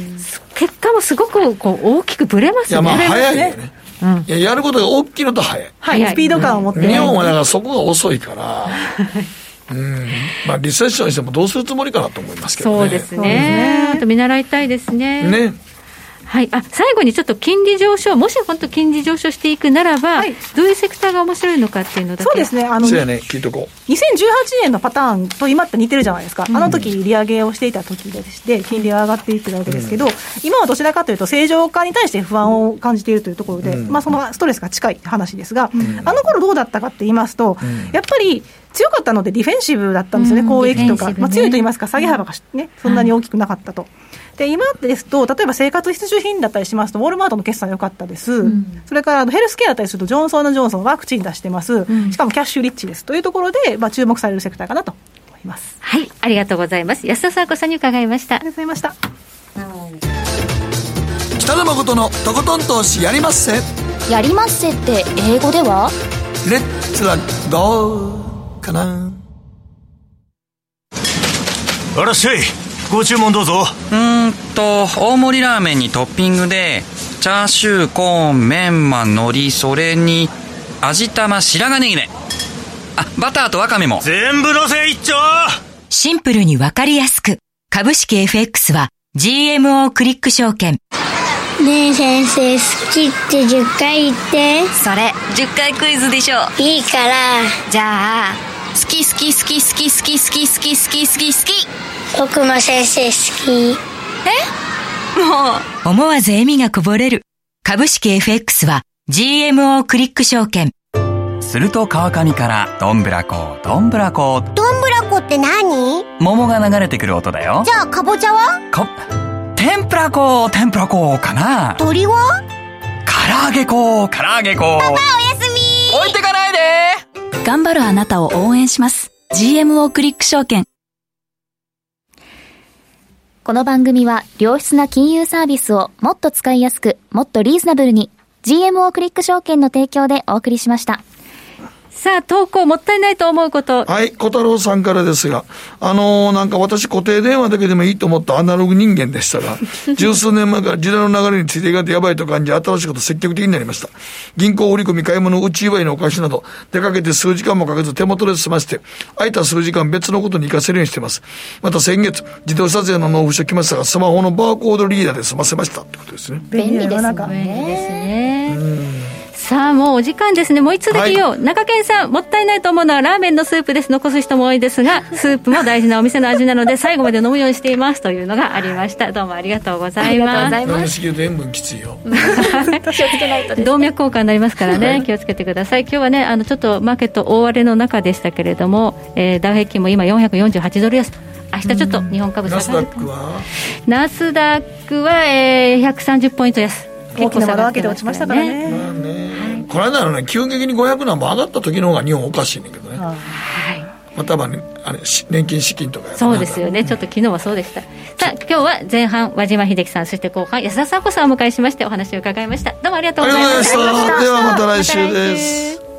Speaker 2: 結果もすごくこう大きくぶれますよね。
Speaker 1: いや、まあ早いよね。うん、いややることが大きいのと早い。
Speaker 10: はい、スピード感を持って。
Speaker 1: 日本はだからそこが遅いから。うん。まあ、リセッションしてもどうするつもりかなと思いますけど
Speaker 2: ね。そうですね。あと見習いたいですね。
Speaker 1: ね。
Speaker 2: はい、あ最後にちょっと金利上昇、もし本当、金利上昇していくならば、はい、どういうセクターが面白いのかっていうのだけ。
Speaker 10: そうですね、あの
Speaker 1: そうやね、聞いとこ
Speaker 10: う。2018年のパターンと今って似てるじゃないですか、うん、あの時利上げをしていた時でして、金利が上がっていってるわけですけど、うん、今はどちらかというと、正常化に対して不安を感じているというところで、うん、まあ、そのストレスが近い話ですが、あの頃どうだったかって言いますと、やっぱり強かったので、ディフェンシブだったんですよね、交易とか、ね、まあ、強いと言いますか、下げ幅が、ね、そんなに大きくなかったと。で今ですと、例えば生活必需品だったりしますと、ウォールマートの決算良かったです、うん、それからヘルスケアだったりすると、ジョンソン・ジョンソン、ワクチン出してます、うん、しかもキャッシュリッチです。というところで、まあ、注目されるセクターかなと思います。
Speaker 2: はい。ありがとうございます、安田さんこさんに伺いました。
Speaker 10: ありがとうございました。
Speaker 1: 北野誠のとことん投資やりまっせ。
Speaker 11: やりまっせって英語では？
Speaker 1: レッツはゴーかな。
Speaker 8: あらっしゃいご注文どうぞ。
Speaker 12: うんと大盛りラーメンにトッピングでチャーシューコーンメンマ海苔それに味玉白髪ネギねあバターとワカメも。
Speaker 8: 全部のせ一丁。
Speaker 9: シンプルにわかりやすく。株式 FX は GMO クリック証券。
Speaker 13: ねえ先生好きって10回言って。
Speaker 9: それ10回クイズでしょ。
Speaker 13: いいから。
Speaker 9: じゃあ好き好き好き好き好き好き好き好き好き好き。
Speaker 13: 僕も先生好き。え？
Speaker 9: もう。思わず笑みがこぼれる。株式 FX は GMO クリック証券。
Speaker 5: すると川上からどんぶらこどんぶらこ。
Speaker 13: どんぶらこって何？
Speaker 5: 桃が流れてくる音だよ。
Speaker 13: じゃあかぼちゃは？
Speaker 5: か天ぷら粉天ぷら粉かな。
Speaker 13: 鳥は？
Speaker 5: 唐揚げ粉唐揚げ粉
Speaker 13: パパおやすみ
Speaker 5: 置いてかないで
Speaker 7: 頑張るあなたを応援します。GMO クリック証券。
Speaker 11: この番組は良質な金融サービスをもっと使いやすく、もっとリーズナブルに GMO クリック証券の提供でお送りしました。
Speaker 2: さあ、投稿もったいないと思うこと。
Speaker 1: はい、小太郎さんからですが、あのー、なんか私固定電話だけでもいいと思ったアナログ人間でしたが、十数年前から時代の流れについていかんとやばいと感じ、新しいこと積極的になりました。銀行振込買い物、内祝いのお菓子など、出かけて数時間もかけず手元で済ませて、空いた数時間別のことに活かせるようにしています。また先月、自動車税の納付書来ましたが、スマホのバーコードリーダーで済ませましたってことですね。
Speaker 2: 便利ですね。便利ですね。うんさあもうお時間ですね。もう一つだけよ、はい、中堅さんもったいないと思うのはラーメンのスープです。残す人も多いですがスープも大事なお店の味なので最後まで飲むようにしていますというのがありました。どうもありがとうございます。
Speaker 1: 飲みす。ぎると塩分きついよ
Speaker 2: 気をつけないと、ね、動脈硬化になりますからね。気をつけてください。今日はねあのちょっとマーケット大荒れの中でしたけれども、えー、ダウ平均も今448ドル安明日ちょっと日本株
Speaker 1: 下がるナスダックは？
Speaker 2: ナスダックは、えー、130ポイント安。
Speaker 10: 大きな窓開けて落ちましたからね。まあ
Speaker 1: ねこの間のね、急激に500何本上がった時の方が日本おかしいねんけどね。
Speaker 2: はい。
Speaker 1: まあ、多分ね、あれ、し年金資金とかや
Speaker 2: そうですよね、ちょっと昨日はそうでした。さあ、今日は前半、和島秀樹さん、そして後半、安田佐子さんをお迎えしまして、お話を伺いました。どうもありがとうございました。
Speaker 1: ではまた来週です